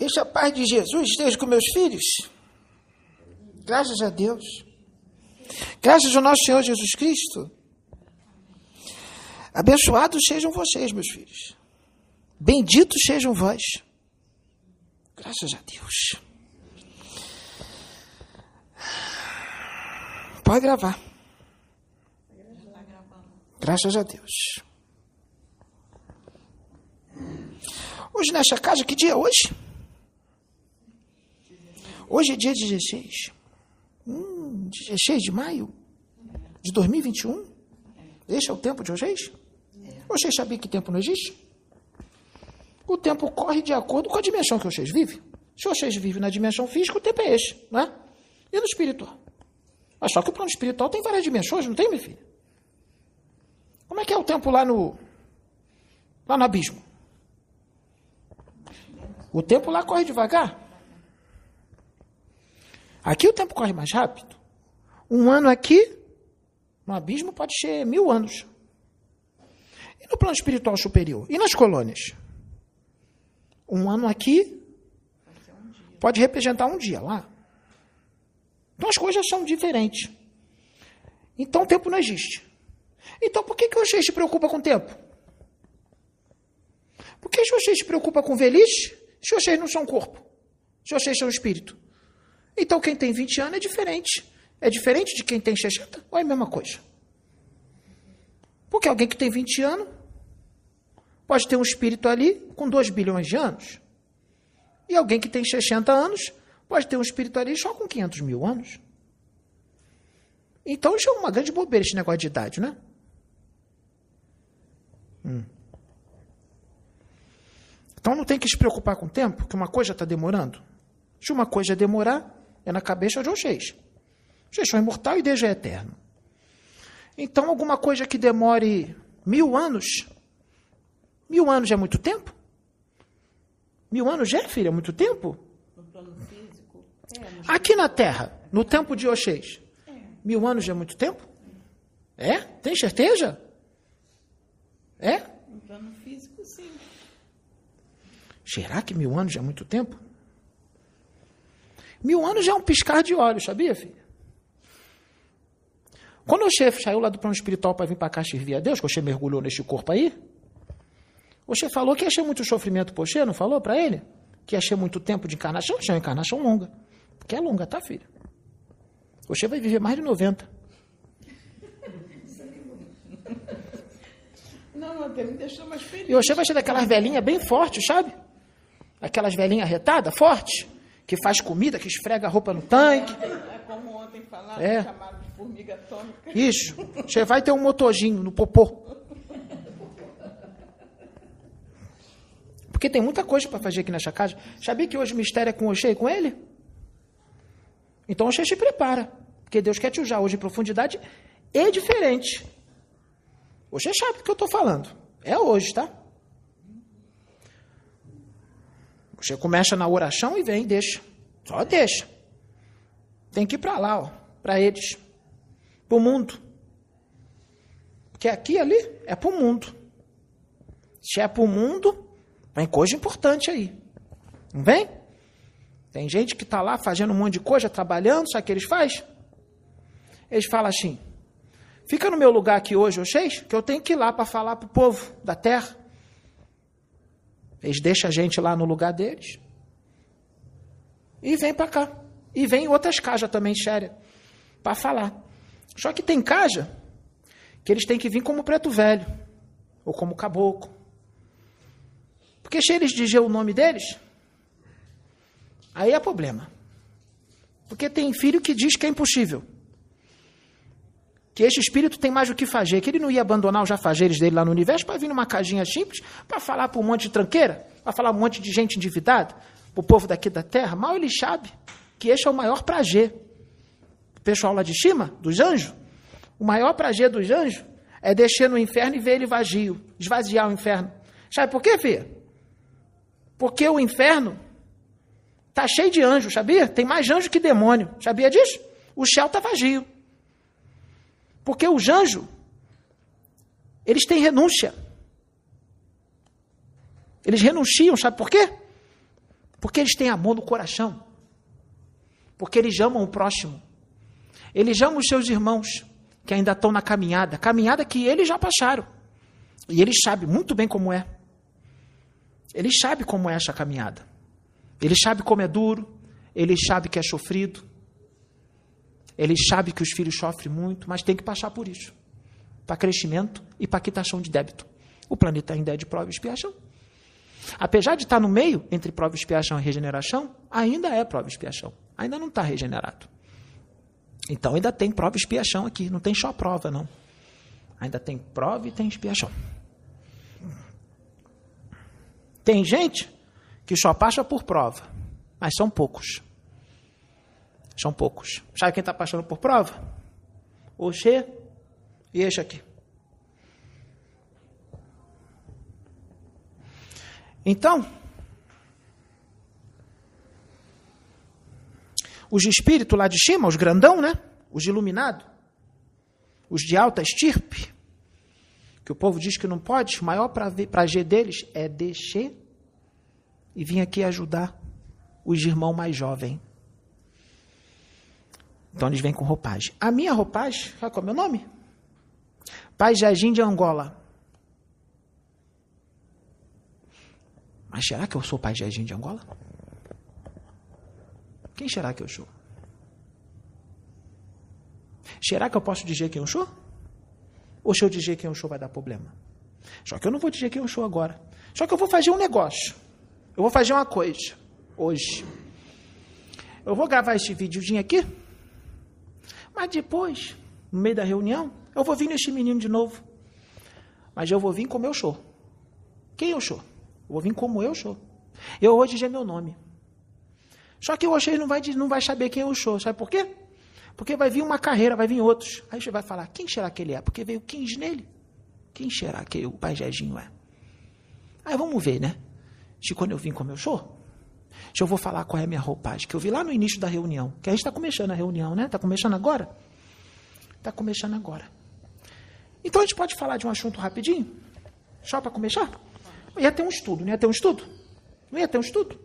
Deixa a paz de Jesus esteja com meus filhos. Graças a Deus. Graças ao nosso Senhor Jesus Cristo. Abençoados sejam vocês, meus filhos. Benditos sejam vós. Graças a Deus. Pode gravar. Graças a Deus. Hoje nesta casa, que dia é hoje? Hoje é dia 16. Hum, 16 de maio de 2021? Este é o tempo de vocês? Vocês sabiam que tempo não existe? O tempo corre de acordo com a dimensão que vocês vivem. Se vocês vivem na dimensão física, o tempo é esse, né? E no espiritual? Mas só que o plano espiritual tem várias dimensões, não tem, meu filho? Como é que é o tempo lá no lá no abismo? O tempo lá corre devagar. Aqui o tempo corre mais rápido. Um ano aqui, no abismo, pode ser mil anos. E no plano espiritual superior? E nas colônias? Um ano aqui pode representar um dia lá. Então as coisas são diferentes. Então o tempo não existe. Então por que, que vocês se preocupam com o tempo? Por que vocês se preocupam com velhice se vocês não são corpo? Se vocês são espírito? Então quem tem 20 anos é diferente. É diferente de quem tem 60? Ou é a mesma coisa? Porque alguém que tem 20 anos pode ter um espírito ali com 2 bilhões de anos. E alguém que tem 60 anos pode ter um espírito ali só com 500 mil anos. Então isso é uma grande bobeira esse negócio de idade, né? Hum. Então não tem que se preocupar com o tempo, que uma coisa está demorando. Se uma coisa demorar, é na cabeça de vocês. Vocês são imortal e Deus é eterno. Então, alguma coisa que demore mil anos, mil anos é muito tempo? Mil anos é, filha, é muito tempo? No plano físico. É, Aqui na Terra, no tempo de vocês, é. mil anos é muito tempo? É? Tem certeza? É? No plano físico, sim. Será que mil anos é muito tempo? Mil anos já é um piscar de olhos, sabia, filho? Quando o chefe saiu lá do plano espiritual para vir para cá servir a Deus, que o chefe mergulhou neste corpo aí, o chefe falou que ia ser muito sofrimento para o não falou para ele? Que ia ser muito tempo de encarnação, é uma encarnação longa. Porque é longa, tá, filho? O chefe vai viver mais de 90. Não, até me deixou mais feliz. E o chefe vai ser daquelas velhinhas bem fortes, sabe? Aquelas velhinhas retadas, fortes que faz comida, que esfrega a roupa no tanque. É como ontem falaram, é. chamaram de formiga atômica. Isso. Você vai ter um motorzinho no popô. Porque tem muita coisa para fazer aqui nessa casa. Sabia que hoje o mistério é com o Oxê e com ele? Então o Oxê se prepara. Porque Deus quer te usar hoje em profundidade e diferente. Oxê sabe do que eu estou falando. É hoje, tá? Você começa na oração e vem, deixa. Só deixa. Tem que ir para lá, ó, para eles. Para o mundo. Porque aqui ali é para o mundo. Se é para o mundo, vem coisa importante aí. Não vem? Tem gente que está lá fazendo um monte de coisa, trabalhando, sabe o que eles fazem? Eles falam assim: fica no meu lugar aqui hoje, vocês, que eu tenho que ir lá para falar para o povo da terra. Eles deixam a gente lá no lugar deles. E vem para cá. E vem outras casas também sérias para falar. Só que tem casa que eles têm que vir como preto velho ou como caboclo. Porque se eles dizer o nome deles, aí é problema. Porque tem filho que diz que é impossível que este espírito tem mais o que fazer, que ele não ia abandonar os jafazeres dele lá no universo para vir numa casinha simples, para falar para um monte de tranqueira, para falar um monte de gente endividada, para o povo daqui da terra. Mal ele sabe que este é o maior prazer. O pessoal lá de cima, dos anjos, o maior prazer dos anjos é descer no inferno e ver ele vazio, esvaziar o inferno. Sabe por quê, filha? Porque o inferno está cheio de anjos, sabia? Tem mais anjo que demônio, sabia disso? O céu está vazio. Porque os anjos, eles têm renúncia. Eles renunciam, sabe por quê? Porque eles têm amor no coração. Porque eles amam o próximo. Eles amam os seus irmãos que ainda estão na caminhada, caminhada que eles já passaram. E eles sabem muito bem como é. Eles sabem como é essa caminhada. Eles sabem como é duro, eles sabem que é sofrido. Eles sabem que os filhos sofrem muito, mas tem que passar por isso. Para crescimento e para quitação de débito. O planeta ainda é de prova e expiação. Apesar de estar no meio entre prova e expiação e regeneração, ainda é prova e expiação. Ainda não está regenerado. Então ainda tem prova e expiação aqui. Não tem só prova, não. Ainda tem prova e tem expiação. Tem gente que só passa por prova, mas são poucos. São poucos. Sabe quem está passando por prova? Oxê e este aqui. Então, os de espírito lá de cima, os grandão, né? Os de iluminado, os de alta estirpe, que o povo diz que não pode, o maior prazer deles é descer e vir aqui ajudar os irmãos mais jovens. Então eles vêm com roupagem. A minha roupagem, sabe qual é o meu nome? Pai Jardim de Angola. Mas será que eu sou pai Jardim de Angola? Quem será que eu sou? Será que eu posso dizer quem eu sou? Ou se eu dizer quem eu sou vai dar problema? Só que eu não vou dizer quem eu sou agora. Só que eu vou fazer um negócio. Eu vou fazer uma coisa hoje. Eu vou gravar esse videozinho aqui. Mas depois, no meio da reunião, eu vou vir nesse menino de novo. Mas eu vou vir como eu sou. Quem eu sou? Eu vou vir como eu sou. Eu vou dizer meu nome. Só que ele não vai, não vai saber quem eu sou. Sabe por quê? Porque vai vir uma carreira, vai vir outros. Aí você vai falar, quem será que ele é? Porque veio 15 nele. Quem será que o pai Jezinho é? Aí vamos ver, né? Se quando eu vim como eu sou, eu vou falar qual é a minha roupagem, que eu vi lá no início da reunião, que a gente está começando a reunião, né? Está começando agora? Está começando agora. Então a gente pode falar de um assunto rapidinho? Só para começar? Ia ter um estudo, não ia ter um estudo? Não ia ter um estudo?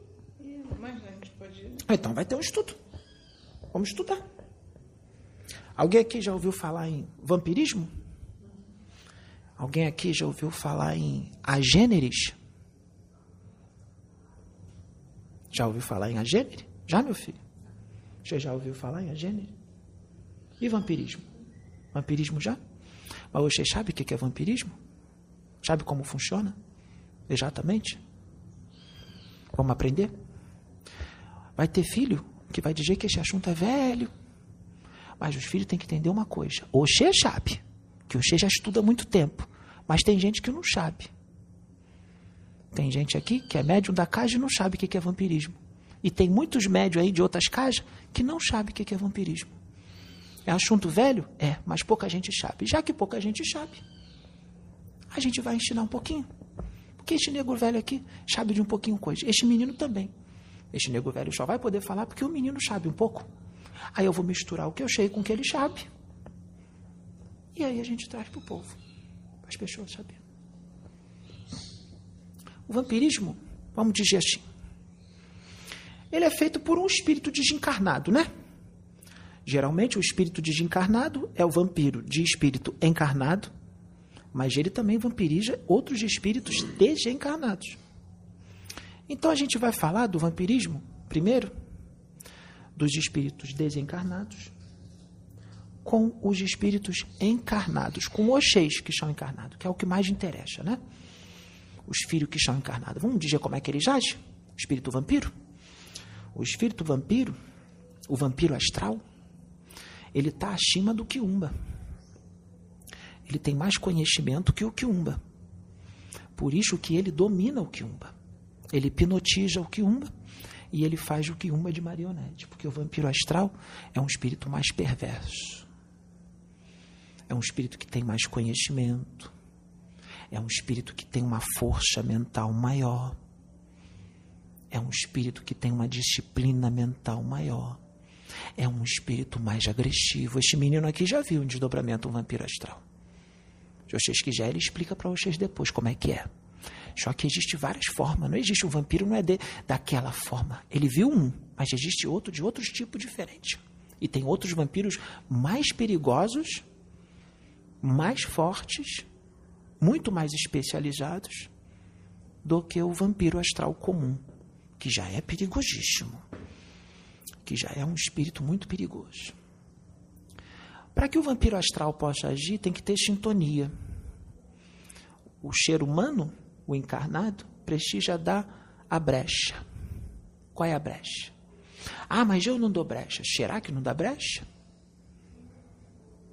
Mas a gente pode. Então vai ter um estudo. Vamos estudar. Alguém aqui já ouviu falar em vampirismo? Alguém aqui já ouviu falar em agêneres? Já ouviu falar em agênere? Já, meu filho? Você já ouviu falar em agênere? E vampirismo? Vampirismo já? Mas você sabe o que é vampirismo? Sabe como funciona? Exatamente? Vamos aprender? Vai ter filho que vai dizer que esse assunto é velho. Mas os filhos têm que entender uma coisa. Oxê sabe, que Oxê já estuda há muito tempo. Mas tem gente que não sabe. Tem gente aqui que é médium da casa e não sabe o que é vampirismo. E tem muitos médios aí de outras casas que não sabem o que é vampirismo. É assunto velho? É, mas pouca gente sabe. Já que pouca gente sabe, a gente vai ensinar um pouquinho. Porque este nego velho aqui sabe de um pouquinho coisa. Este menino também. Este nego velho só vai poder falar porque o menino sabe um pouco. Aí eu vou misturar o que eu sei com o que ele sabe. E aí a gente traz para o povo, para as pessoas saberem. O vampirismo, vamos dizer assim, ele é feito por um espírito desencarnado, né? Geralmente o espírito desencarnado é o vampiro de espírito encarnado, mas ele também vampiriza outros espíritos desencarnados. Então a gente vai falar do vampirismo primeiro dos espíritos desencarnados com os espíritos encarnados, com os seis que são encarnados, que é o que mais interessa, né? Os filhos que são encarnados. Vamos dizer como é que eles agem? O espírito vampiro? O espírito vampiro, o vampiro astral, ele está acima do quiumba. Ele tem mais conhecimento que o quiumba. Por isso que ele domina o quiumba. Ele hipnotiza o quiumba e ele faz o quiumba de marionete, porque o vampiro astral é um espírito mais perverso. É um espírito que tem mais conhecimento. É um espírito que tem uma força mental maior. É um espírito que tem uma disciplina mental maior. É um espírito mais agressivo. Este menino aqui já viu um desdobramento um vampiro astral. Se vocês quiserem, ele explica para vocês depois como é que é. Só que existe várias formas. Não existe o vampiro, não é de, daquela forma. Ele viu um, mas existe outro de outros tipos diferentes. E tem outros vampiros mais perigosos, mais fortes, muito mais especializados do que o vampiro astral comum, que já é perigosíssimo, que já é um espírito muito perigoso. Para que o vampiro astral possa agir, tem que ter sintonia. O ser humano, o encarnado, precisa dar a brecha. Qual é a brecha? Ah, mas eu não dou brecha. Será que não dá brecha?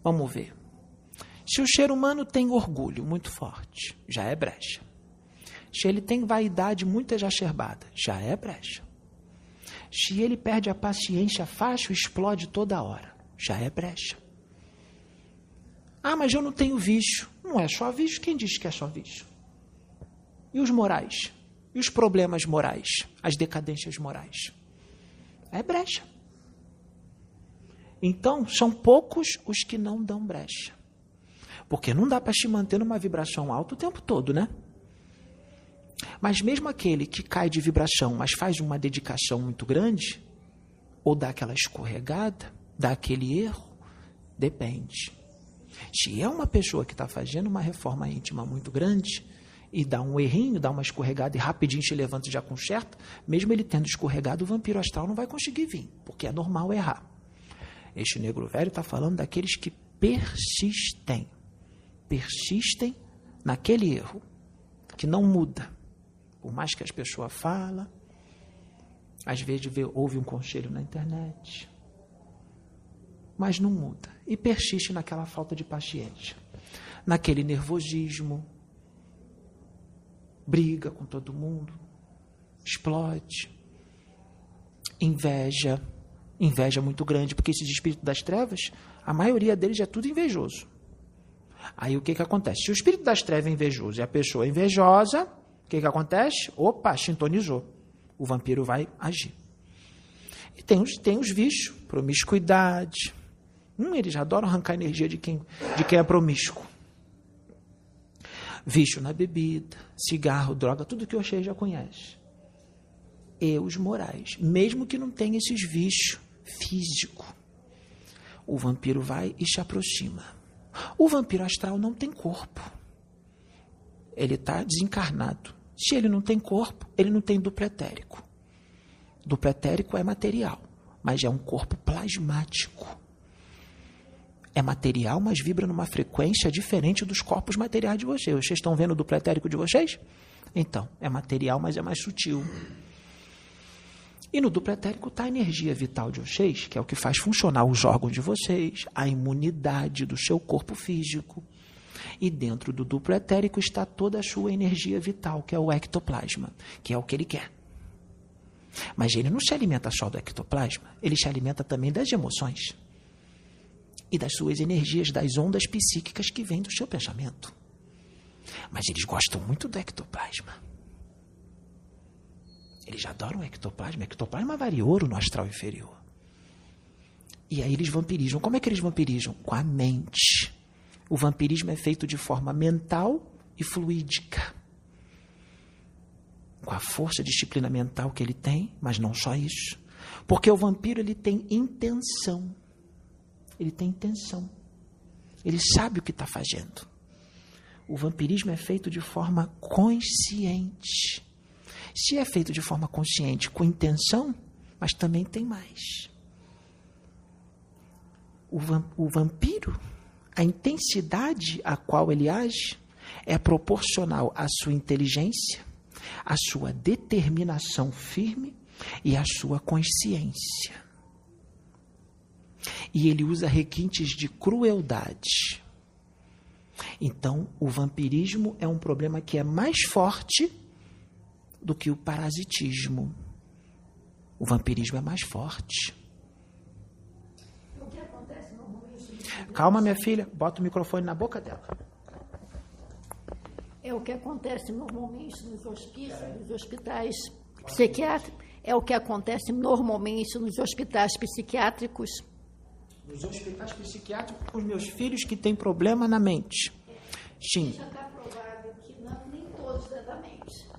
Vamos ver. Se o ser humano tem orgulho muito forte, já é brecha. Se ele tem vaidade muito exacerbada, já é brecha. Se ele perde a paciência fácil, explode toda hora, já é brecha. Ah, mas eu não tenho vício. Não é só vício. Quem disse que é só vício? E os morais? E os problemas morais? As decadências morais? É brecha. Então, são poucos os que não dão brecha. Porque não dá para se manter numa vibração alta o tempo todo, né? Mas mesmo aquele que cai de vibração, mas faz uma dedicação muito grande, ou dá aquela escorregada, dá aquele erro, depende. Se é uma pessoa que está fazendo uma reforma íntima muito grande e dá um errinho, dá uma escorregada e rapidinho se levanta e já conserta, mesmo ele tendo escorregado, o vampiro astral não vai conseguir vir, porque é normal errar. Este negro velho está falando daqueles que persistem, persistem naquele erro, que não muda. Por mais que as pessoas falam, às vezes vê, ouve um conselho na internet, mas não muda e persiste naquela falta de paciência, naquele nervosismo, briga com todo mundo, explode, inveja, inveja muito grande, porque esses espíritos das trevas, a maioria deles é tudo invejoso. Aí o que, que acontece? Se o espírito das trevas é invejoso e a pessoa é invejosa, o que, que acontece? Opa, sintonizou. O vampiro vai agir. E tem os, tem os vícios, promiscuidade, Hum, eles adoram arrancar energia de quem, de quem é promíscuo. Vício na bebida, cigarro, droga, tudo que você já conhece. E os morais, mesmo que não tenha esses vícios físicos. O vampiro vai e se aproxima. O vampiro astral não tem corpo. Ele está desencarnado. Se ele não tem corpo, ele não tem duplo etérico. Duplo etérico é material, mas é um corpo plasmático é material, mas vibra numa frequência diferente dos corpos materiais de vocês. Vocês estão vendo o duplo etérico de vocês? Então, é material, mas é mais sutil. E no duplo etérico está a energia vital de vocês, que é o que faz funcionar os órgãos de vocês, a imunidade do seu corpo físico. E dentro do duplo etérico está toda a sua energia vital, que é o ectoplasma, que é o que ele quer. Mas ele não se alimenta só do ectoplasma, ele se alimenta também das emoções e das suas energias, das ondas psíquicas que vêm do seu pensamento. Mas eles gostam muito do ectoplasma. Eles adoram o ectoplasma. Ectoplasma varia ouro no astral inferior. E aí eles vampirizam. Como é que eles vampirizam? Com a mente. O vampirismo é feito de forma mental e fluídica. Com a força disciplina mental que ele tem, mas não só isso. Porque o vampiro ele tem intenção ele tem intenção. Ele sabe o que está fazendo. O vampirismo é feito de forma consciente. Se é feito de forma consciente, com intenção, mas também tem mais. O, o vampiro, a intensidade a qual ele age, é proporcional à sua inteligência, à sua determinação firme e à sua consciência. E ele usa requintes de crueldade. Então, o vampirismo é um problema que é mais forte do que o parasitismo. O vampirismo é mais forte. Calma, minha filha, bota o microfone na boca dela. É o que acontece normalmente nos hospícios, nos hospitais psiquiátricos. É o que acontece normalmente nos hospitais psiquiátricos nos hospitais psiquiátricos os meus filhos que têm problema na mente. Sim. Já está provado que não, nem todos exatamente.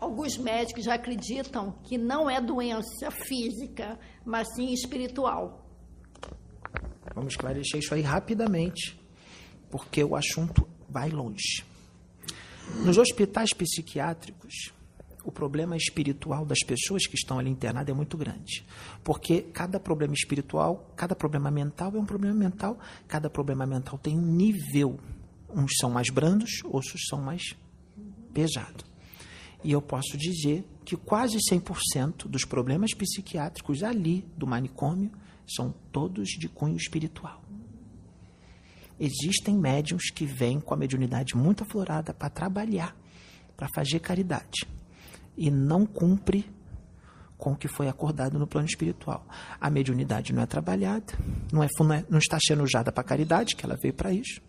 Alguns médicos já acreditam que não é doença física, mas sim espiritual. Vamos esclarecer isso aí rapidamente, porque o assunto vai longe. Nos hospitais psiquiátricos, o problema espiritual das pessoas que estão ali internadas é muito grande. Porque cada problema espiritual, cada problema mental é um problema mental, cada problema mental tem um nível. Uns são mais brandos, outros são mais pesados. E eu posso dizer que quase 100% dos problemas psiquiátricos ali do manicômio são todos de cunho espiritual. Existem médiums que vêm com a mediunidade muito aflorada para trabalhar, para fazer caridade, e não cumpre com o que foi acordado no plano espiritual. A mediunidade não é trabalhada, não, é, não está sendo usada para caridade, que ela veio para isso.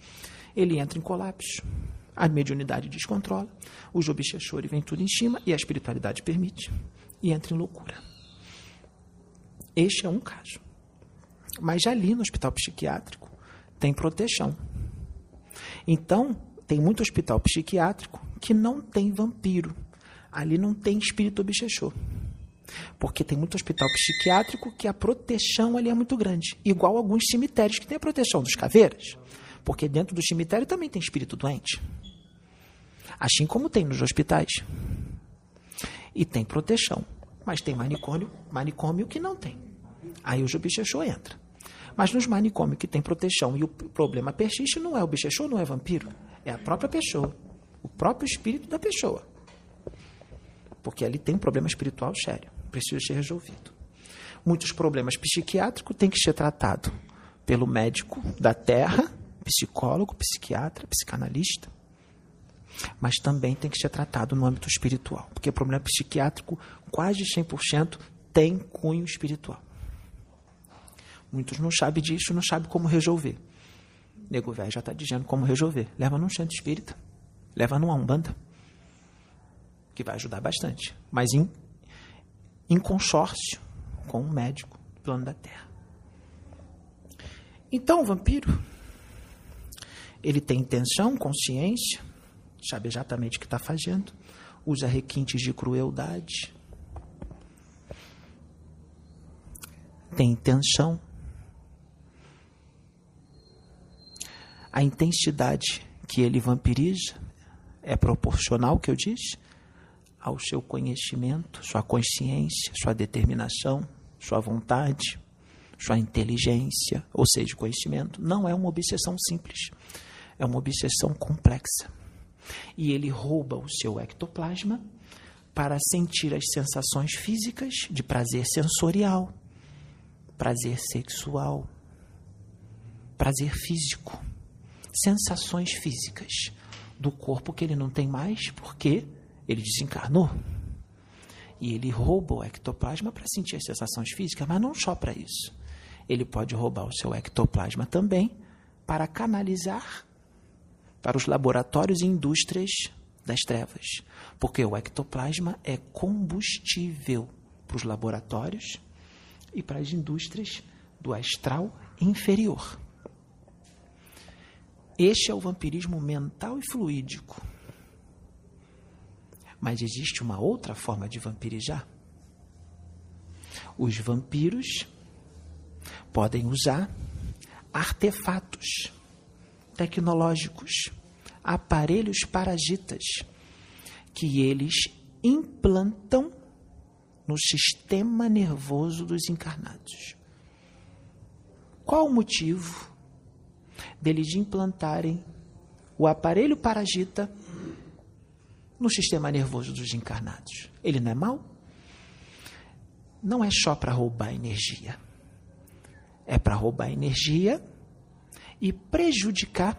Ele entra em colapso, a mediunidade descontrola, o Jobixexore vem tudo em cima e a espiritualidade permite, e entra em loucura. Este é um caso. Mas ali no hospital psiquiátrico tem proteção. Então, tem muito hospital psiquiátrico que não tem vampiro. Ali não tem espírito obsessor. Porque tem muito hospital psiquiátrico que a proteção ali é muito grande. Igual alguns cemitérios que tem a proteção dos caveiras. Porque dentro do cemitério também tem espírito doente. Assim como tem nos hospitais. E tem proteção. Mas tem manicômio, manicômio que não tem. Aí o Jubichechô entra. Mas nos manicômios que tem proteção e o problema persiste, não é o bichechô, não é vampiro. É a própria pessoa. O próprio espírito da pessoa. Porque ali tem um problema espiritual sério. Precisa ser resolvido. Muitos problemas psiquiátricos têm que ser tratados pelo médico da terra, psicólogo, psiquiatra, psicanalista. Mas também tem que ser tratado no âmbito espiritual. Porque o problema psiquiátrico, quase 100%, tem cunho espiritual. Muitos não sabem disso, não sabem como resolver. Nego velho já está dizendo como resolver. Leva num centro espírita. Leva numa umbanda. Que vai ajudar bastante. Mas em, em consórcio com um médico do plano da Terra. Então, o vampiro, ele tem intenção, consciência, sabe exatamente o que está fazendo, usa requintes de crueldade, tem intenção, a intensidade que ele vampiriza é proporcional, que eu disse, ao seu conhecimento, sua consciência, sua determinação, sua vontade, sua inteligência, ou seja, conhecimento. Não é uma obsessão simples, é uma obsessão complexa. E ele rouba o seu ectoplasma para sentir as sensações físicas de prazer sensorial, prazer sexual, prazer físico sensações físicas do corpo que ele não tem mais porque ele desencarnou. E ele rouba o ectoplasma para sentir as sensações físicas, mas não só para isso. Ele pode roubar o seu ectoplasma também para canalizar para os laboratórios e indústrias das trevas. Porque o ectoplasma é combustível para os laboratórios e para as indústrias do astral inferior. Este é o vampirismo mental e fluídico. Mas existe uma outra forma de vampirizar. Os vampiros podem usar artefatos tecnológicos, aparelhos parasitas, que eles implantam no sistema nervoso dos encarnados. Qual o motivo deles implantarem o aparelho parasita no sistema nervoso dos encarnados. Ele não é mau? Não é só para roubar energia. É para roubar energia e prejudicar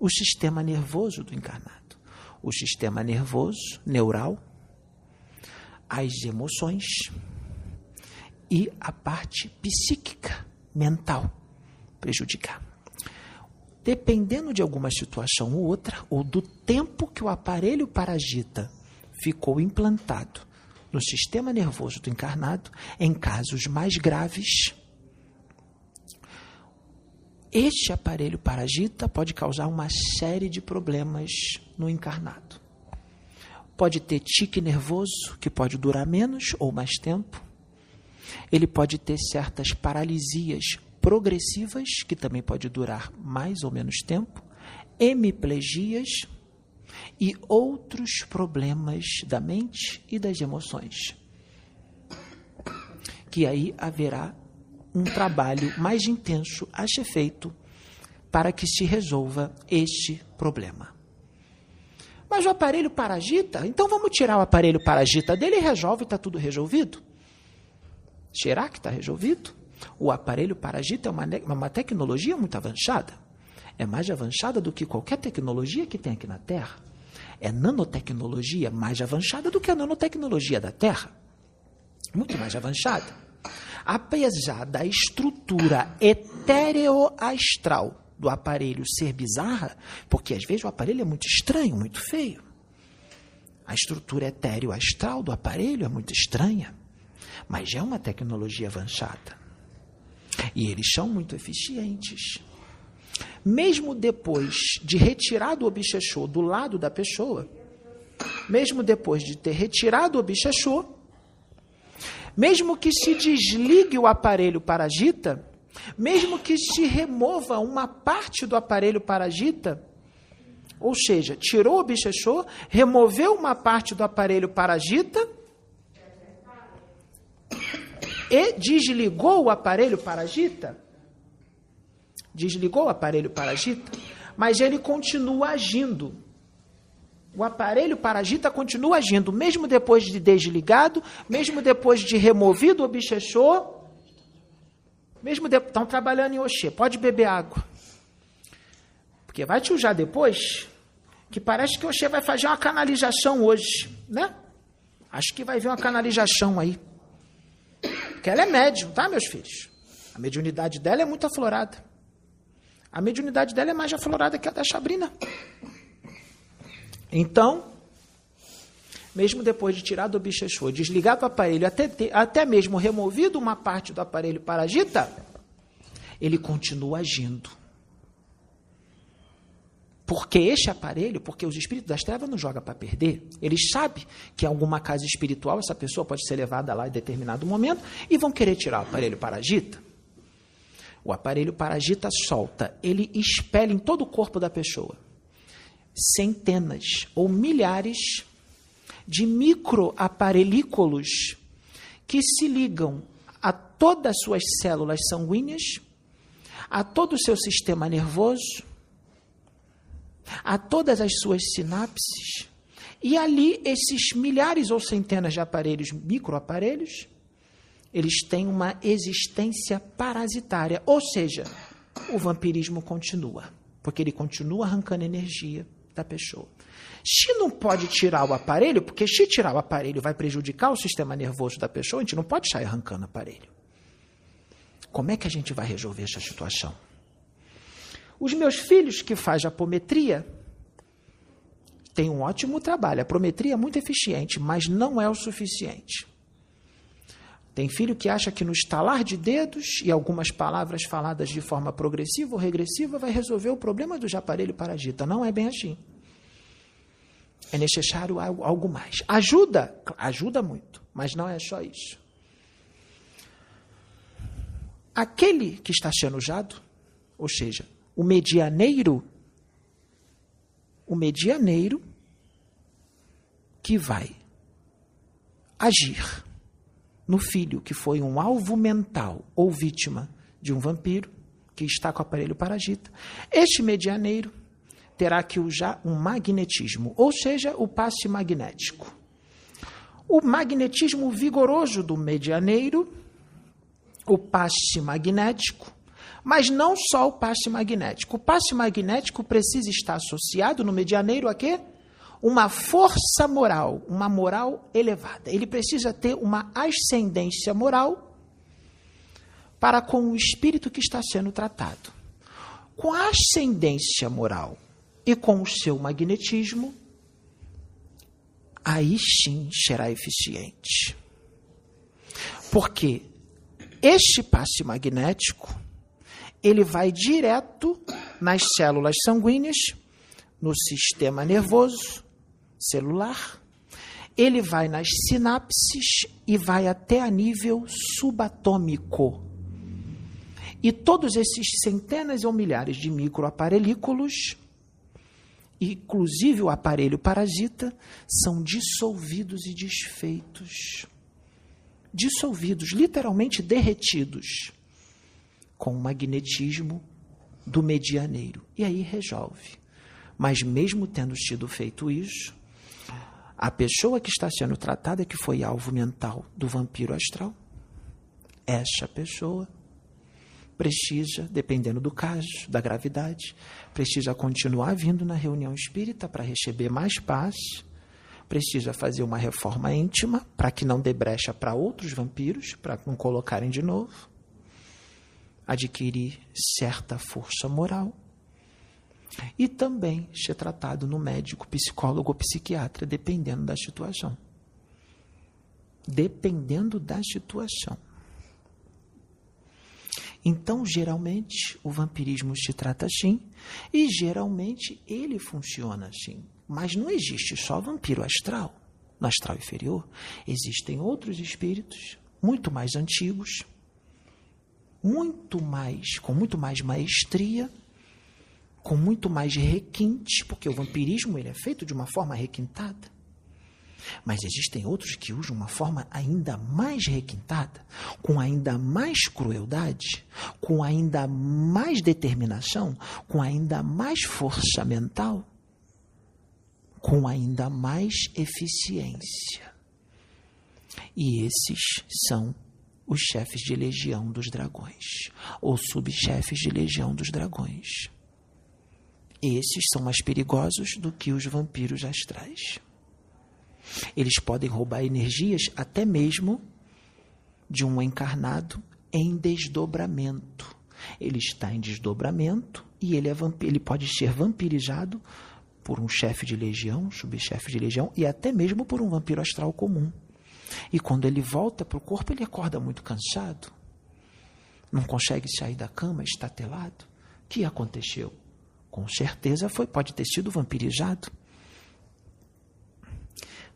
o sistema nervoso do encarnado. O sistema nervoso, neural, as emoções e a parte psíquica, mental, prejudicar dependendo de alguma situação ou outra, ou do tempo que o aparelho parasita ficou implantado no sistema nervoso do encarnado, em casos mais graves, este aparelho parasita pode causar uma série de problemas no encarnado. pode ter tique nervoso, que pode durar menos ou mais tempo. Ele pode ter certas paralisias progressivas, que também pode durar mais ou menos tempo, hemiplegias e outros problemas da mente e das emoções. Que aí haverá um trabalho mais intenso a ser feito para que se resolva este problema. Mas o aparelho paragita, então vamos tirar o aparelho paragita dele e resolve, está tudo resolvido? Será que está resolvido? O aparelho paragita é uma, uma tecnologia muito avançada. É mais avançada do que qualquer tecnologia que tem aqui na Terra. É nanotecnologia mais avançada do que a nanotecnologia da Terra. Muito mais avançada. Apesar da estrutura etéreo-astral do aparelho ser bizarra, porque às vezes o aparelho é muito estranho, muito feio. A estrutura etéreo-astral do aparelho é muito estranha, mas é uma tecnologia avançada. E eles são muito eficientes. Mesmo depois de retirado o obsessor do lado da pessoa, mesmo depois de ter retirado o obsessor, mesmo que se desligue o aparelho parasita, mesmo que se remova uma parte do aparelho parasita, ou seja, tirou o obsessor, removeu uma parte do aparelho parasita e desligou o aparelho parasita, desligou o aparelho parasita, mas ele continua agindo. O aparelho parasita continua agindo, mesmo depois de desligado, mesmo depois de removido o obsessor, mesmo estão trabalhando em Oxê, pode beber água. Porque vai te usar depois, que parece que Oxê vai fazer uma canalização hoje, né? Acho que vai vir uma canalização aí. Porque ela é médium, tá, meus filhos? A mediunidade dela é muito aflorada. A mediunidade dela é mais aflorada que a da Sabrina. Então, mesmo depois de tirar do bichachô, desligado o aparelho, até, até mesmo removido uma parte do aparelho parasita, ele continua agindo. Porque este aparelho, porque os espíritos das trevas não jogam para perder. Eles sabem que em alguma casa espiritual essa pessoa pode ser levada lá em determinado momento e vão querer tirar o aparelho parasita. O aparelho parasita solta, ele expele em todo o corpo da pessoa centenas ou milhares de microaparelículos que se ligam a todas as suas células sanguíneas, a todo o seu sistema nervoso, a todas as suas sinapses, e ali esses milhares ou centenas de aparelhos, microaparelhos, eles têm uma existência parasitária, ou seja, o vampirismo continua, porque ele continua arrancando energia da pessoa. Se não pode tirar o aparelho, porque se tirar o aparelho vai prejudicar o sistema nervoso da pessoa, a gente não pode sair arrancando o aparelho. Como é que a gente vai resolver essa situação? Os meus filhos que fazem apometria têm um ótimo trabalho. A apometria é muito eficiente, mas não é o suficiente. Tem filho que acha que no estalar de dedos e algumas palavras faladas de forma progressiva ou regressiva vai resolver o problema do aparelho parasita. Não é bem assim. É necessário algo mais. Ajuda? Ajuda muito, mas não é só isso. Aquele que está sendo usado, ou seja, o medianeiro, o medianeiro que vai agir no filho que foi um alvo mental ou vítima de um vampiro que está com o aparelho parasita. Este medianeiro terá que usar um magnetismo, ou seja, o passe magnético. O magnetismo vigoroso do medianeiro, o passe magnético, mas não só o passe magnético. O passe magnético precisa estar associado no medianeiro a quê? Uma força moral, uma moral elevada. Ele precisa ter uma ascendência moral para com o espírito que está sendo tratado. Com a ascendência moral e com o seu magnetismo, aí sim será eficiente. Porque este passe magnético, ele vai direto nas células sanguíneas, no sistema nervoso, celular, ele vai nas sinapses e vai até a nível subatômico. E todos esses centenas ou milhares de microaparelículos, inclusive o aparelho parasita, são dissolvidos e desfeitos. Dissolvidos, literalmente derretidos, com o magnetismo do medianeiro. E aí resolve. Mas mesmo tendo sido feito isso, a pessoa que está sendo tratada, que foi alvo mental do vampiro astral, essa pessoa precisa, dependendo do caso, da gravidade, precisa continuar vindo na reunião espírita para receber mais paz, precisa fazer uma reforma íntima para que não dê brecha para outros vampiros, para não colocarem de novo, adquirir certa força moral e também ser tratado no médico, psicólogo ou psiquiatra, dependendo da situação. Dependendo da situação. Então, geralmente, o vampirismo se trata assim, e geralmente ele funciona assim. Mas não existe só vampiro astral, no astral inferior. Existem outros espíritos, muito mais antigos, muito mais, com muito mais maestria, com muito mais requinte, porque o vampirismo ele é feito de uma forma requintada. Mas existem outros que usam uma forma ainda mais requintada, com ainda mais crueldade, com ainda mais determinação, com ainda mais força mental, com ainda mais eficiência. E esses são os chefes de legião dos dragões, ou subchefes de legião dos dragões. Esses são mais perigosos do que os vampiros astrais. Eles podem roubar energias até mesmo de um encarnado em desdobramento. Ele está em desdobramento e ele, é ele pode ser vampirizado por um chefe de legião, subchefe de legião e até mesmo por um vampiro astral comum. E quando ele volta para o corpo, ele acorda muito cansado, não consegue sair da cama, está telado. O que aconteceu? Com certeza foi, pode ter sido vampirizado.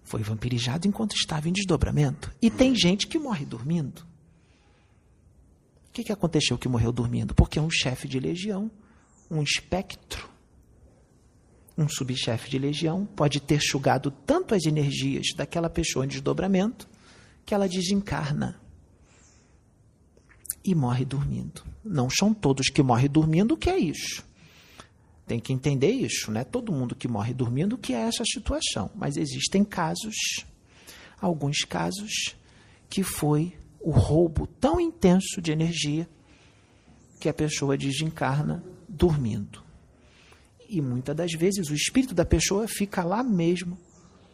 Foi vampirizado enquanto estava em desdobramento. E tem gente que morre dormindo. O que, que aconteceu que morreu dormindo? Porque um chefe de legião, um espectro, um subchefe de legião, pode ter sugado tanto as energias daquela pessoa em desdobramento que ela desencarna e morre dormindo. Não são todos que morrem dormindo, o que é isso? Tem que entender isso, né? Todo mundo que morre dormindo que é essa situação, mas existem casos, alguns casos que foi o roubo tão intenso de energia que a pessoa desencarna dormindo. E muitas das vezes o espírito da pessoa fica lá mesmo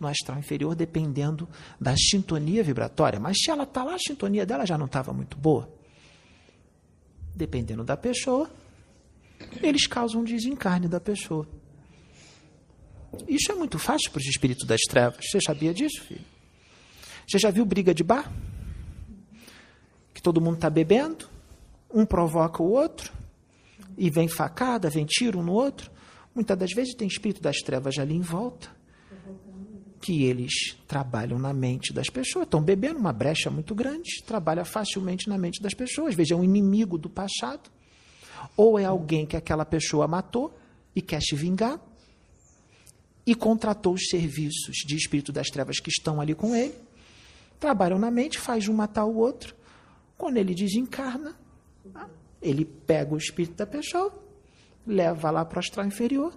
no astral inferior, dependendo da sintonia vibratória. Mas se ela está lá, a sintonia dela já não estava muito boa. Dependendo da pessoa, eles causam desencarne da pessoa. Isso é muito fácil para os espíritos das trevas. Você sabia disso, filho? Você já viu briga de bar? Que todo mundo está bebendo, um provoca o outro, e vem facada, vem tiro um no outro. Muitas das vezes tem espírito das trevas ali em volta, que eles trabalham na mente das pessoas. Estão bebendo uma brecha muito grande, trabalha facilmente na mente das pessoas. Veja, é um inimigo do passado ou é alguém que aquela pessoa matou e quer se vingar e contratou os serviços de espírito das trevas que estão ali com ele, trabalham na mente, faz um matar o outro. Quando ele desencarna, ele pega o espírito da pessoa, leva lá para o astral inferior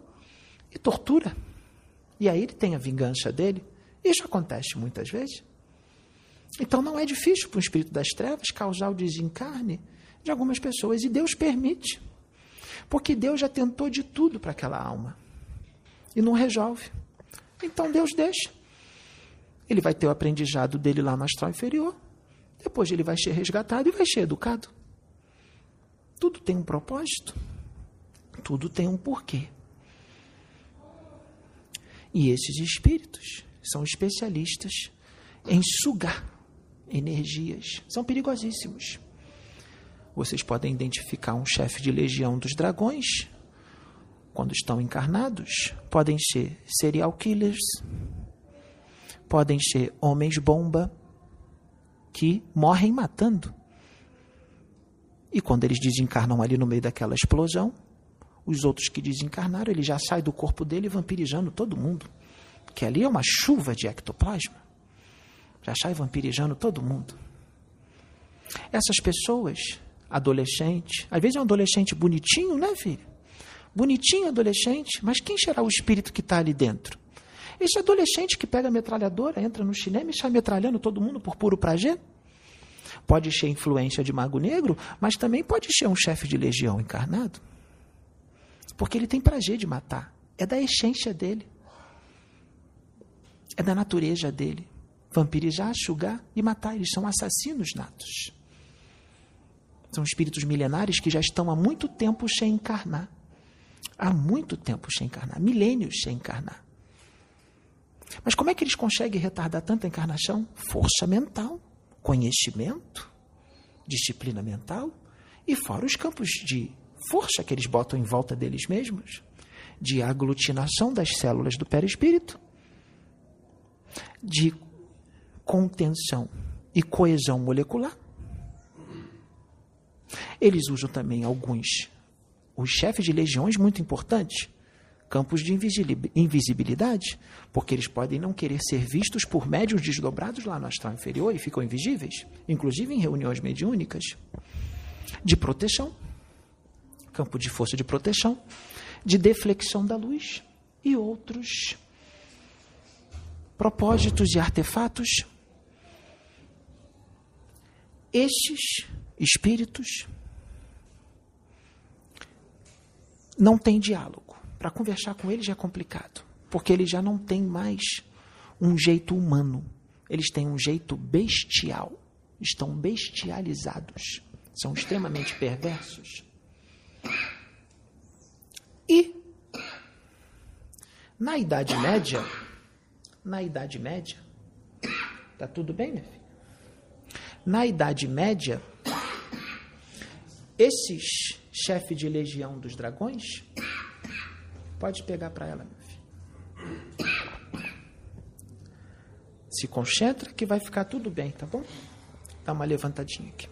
e tortura. E aí ele tem a vingança dele. Isso acontece muitas vezes. Então não é difícil para o espírito das trevas causar o desencarne de algumas pessoas. E Deus permite. Porque Deus já tentou de tudo para aquela alma. E não resolve. Então Deus deixa. Ele vai ter o aprendizado dele lá no astral inferior. Depois ele vai ser resgatado e vai ser educado. Tudo tem um propósito. Tudo tem um porquê. E esses espíritos são especialistas em sugar energias. São perigosíssimos. Vocês podem identificar um chefe de legião dos dragões quando estão encarnados. Podem ser serial killers, podem ser homens-bomba que morrem matando. E quando eles desencarnam ali no meio daquela explosão, os outros que desencarnaram, ele já sai do corpo dele vampirizando todo mundo. Que ali é uma chuva de ectoplasma. Já sai vampirizando todo mundo. Essas pessoas, adolescente, às vezes é um adolescente bonitinho, né, filho? Bonitinho adolescente, mas quem será o espírito que está ali dentro? Esse adolescente que pega a metralhadora, entra no cinema e sai metralhando todo mundo por puro prazer? Pode ser influência de mago negro, mas também pode ser um chefe de legião encarnado. Porque ele tem prazer de matar. É da essência dele. É da natureza dele. Vampirizar, sugar e matar. Eles são assassinos natos. São espíritos milenares que já estão há muito tempo sem encarnar. Há muito tempo sem encarnar. Milênios sem encarnar. Mas como é que eles conseguem retardar tanta encarnação? Força mental, conhecimento, disciplina mental e fora os campos de força que eles botam em volta deles mesmos, de aglutinação das células do perispírito, de contenção e coesão molecular. Eles usam também alguns, os chefes de legiões muito importantes, campos de invisibilidade, porque eles podem não querer ser vistos por médios desdobrados lá no astral inferior e ficam invisíveis, inclusive em reuniões mediúnicas, de proteção, campo de força de proteção, de deflexão da luz e outros propósitos e artefatos. Estes espíritos não têm diálogo para conversar com eles é complicado, porque eles já não têm mais um jeito humano, eles têm um jeito bestial, estão bestializados, são extremamente perversos. E na Idade Média, na Idade Média, tá tudo bem, minha filha? Na Idade Média, esses chefes de legião dos dragões Pode pegar para ela, meu filho. Se concentra que vai ficar tudo bem, tá bom? Dá uma levantadinha aqui.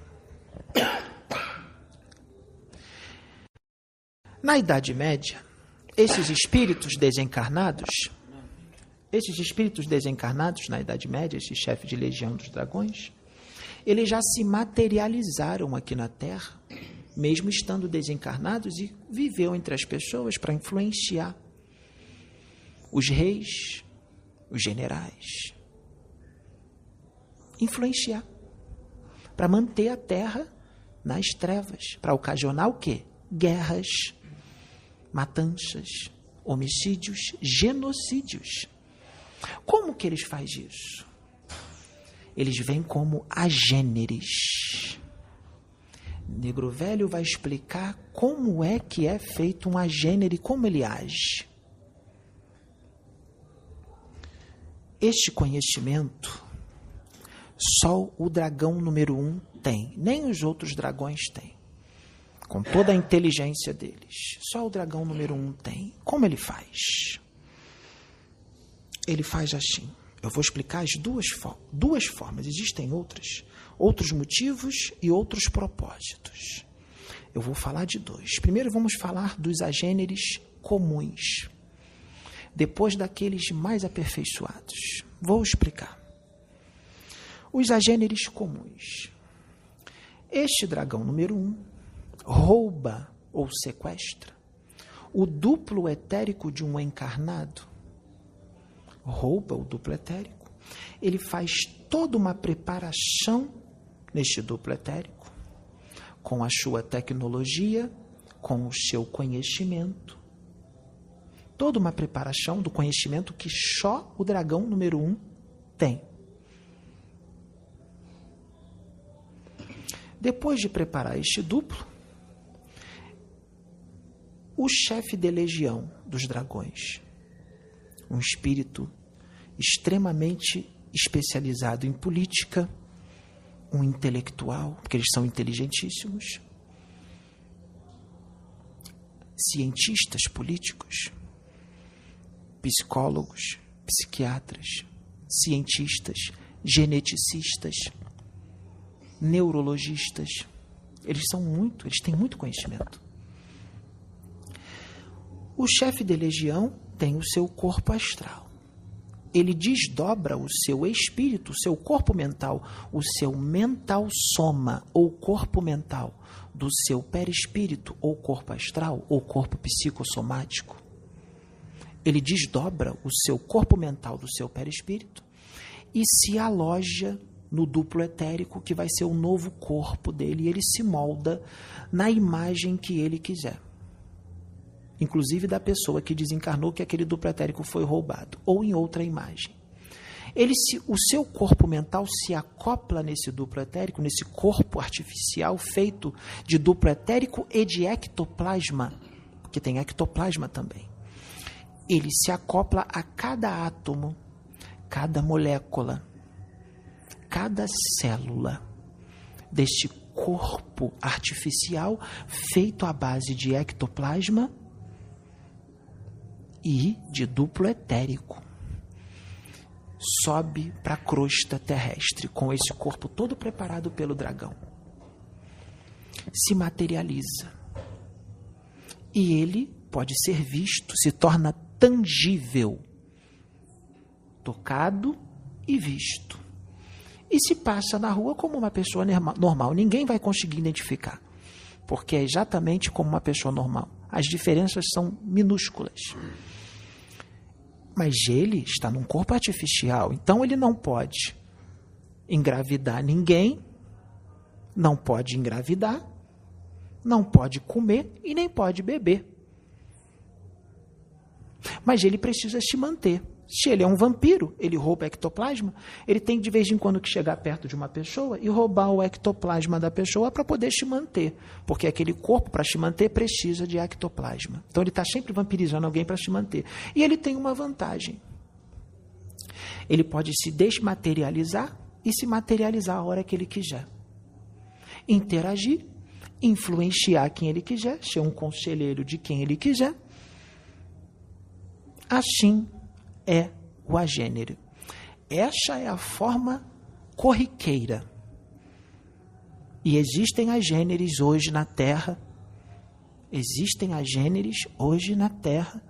Na Idade Média, esses espíritos desencarnados, esses espíritos desencarnados na Idade Média, esse chefe de legião dos dragões, eles já se materializaram aqui na Terra mesmo estando desencarnados, e viveu entre as pessoas para influenciar os reis, os generais. Influenciar. Para manter a terra nas trevas. Para ocasionar o quê? Guerras, matanças, homicídios, genocídios. Como que eles fazem isso? Eles vêm como agêneres Negro Velho vai explicar como é que é feito um agênero e como ele age. Este conhecimento só o dragão número um tem, nem os outros dragões têm. Com toda a inteligência deles, só o dragão número um tem. Como ele faz? Ele faz assim. Eu vou explicar as duas, duas formas, existem outras outros motivos e outros propósitos. Eu vou falar de dois. Primeiro vamos falar dos agêneres comuns. Depois daqueles mais aperfeiçoados. Vou explicar. Os agêneres comuns. Este dragão número um rouba ou sequestra o duplo etérico de um encarnado. Rouba o duplo etérico. Ele faz toda uma preparação neste duplo etérico, com a sua tecnologia, com o seu conhecimento. Toda uma preparação do conhecimento que só o dragão número um tem. Depois de preparar este duplo, o chefe de legião dos dragões, um espírito extremamente especializado em política, um intelectual, porque eles são inteligentíssimos, cientistas políticos, psicólogos, psiquiatras, cientistas, geneticistas, neurologistas. Eles são muito, eles têm muito conhecimento. O chefe de legião tem o seu corpo astral. Ele desdobra o seu espírito, o seu corpo mental, o seu mental soma ou corpo mental do seu perispírito ou corpo astral ou corpo psicossomático. Ele desdobra o seu corpo mental do seu perispírito e se aloja no duplo etérico, que vai ser o novo corpo dele, e ele se molda na imagem que ele quiser. Inclusive da pessoa que desencarnou que aquele duplo etérico foi roubado, ou em outra imagem. Ele se, o seu corpo mental se acopla nesse duplo etérico, nesse corpo artificial feito de duplo etérico e de ectoplasma, que tem ectoplasma também. Ele se acopla a cada átomo, cada molécula, cada célula deste corpo artificial feito à base de ectoplasma e de duplo etérico. Sobe para a crosta terrestre com esse corpo todo preparado pelo dragão. Se materializa. E ele pode ser visto, se torna tangível, tocado e visto e se passa na rua como uma pessoa normal. Ninguém vai conseguir identificar, porque é exatamente como uma pessoa normal. As diferenças são minúsculas. Mas ele está num corpo artificial, então ele não pode engravidar ninguém, não pode engravidar, não pode comer e nem pode beber. Mas ele precisa se manter. Se ele é um vampiro, ele rouba ectoplasma, ele tem de vez em quando que chegar perto de uma pessoa e roubar o ectoplasma da pessoa para poder se manter. Porque aquele corpo, para se manter, precisa de ectoplasma. Então ele está sempre vampirizando alguém para se manter. E ele tem uma vantagem. Ele pode se desmaterializar e se materializar a hora que ele quiser. Interagir, influenciar quem ele quiser, ser um conselheiro de quem ele quiser. Assim, é o agênero. Essa é a forma corriqueira. E existem agêneres hoje na Terra, existem agêneres hoje na Terra,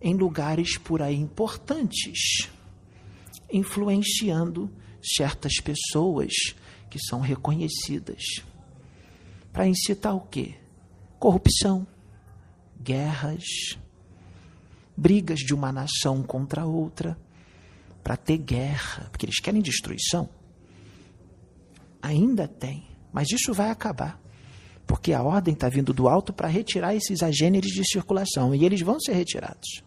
em lugares por aí importantes, influenciando certas pessoas que são reconhecidas. Para incitar o quê? Corrupção, guerras, brigas de uma nação contra outra, para ter guerra, porque eles querem destruição. Ainda tem, mas isso vai acabar. Porque a ordem está vindo do alto para retirar esses agêneres de circulação e eles vão ser retirados.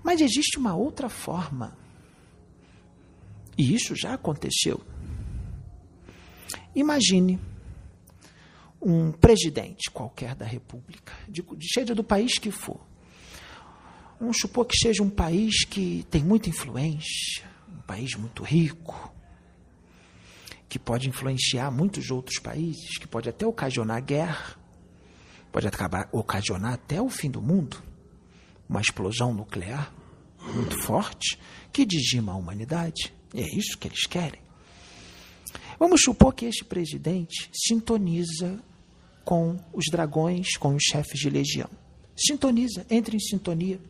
Mas existe uma outra forma, e isso já aconteceu. Imagine um presidente qualquer da República, de, seja do país que for, Vamos supor que seja um país que tem muita influência, um país muito rico, que pode influenciar muitos outros países, que pode até ocasionar guerra, pode acabar ocasionar até o fim do mundo, uma explosão nuclear muito forte que digima a humanidade. E é isso que eles querem. Vamos supor que este presidente sintoniza com os dragões, com os chefes de legião. Sintoniza, entra em sintonia.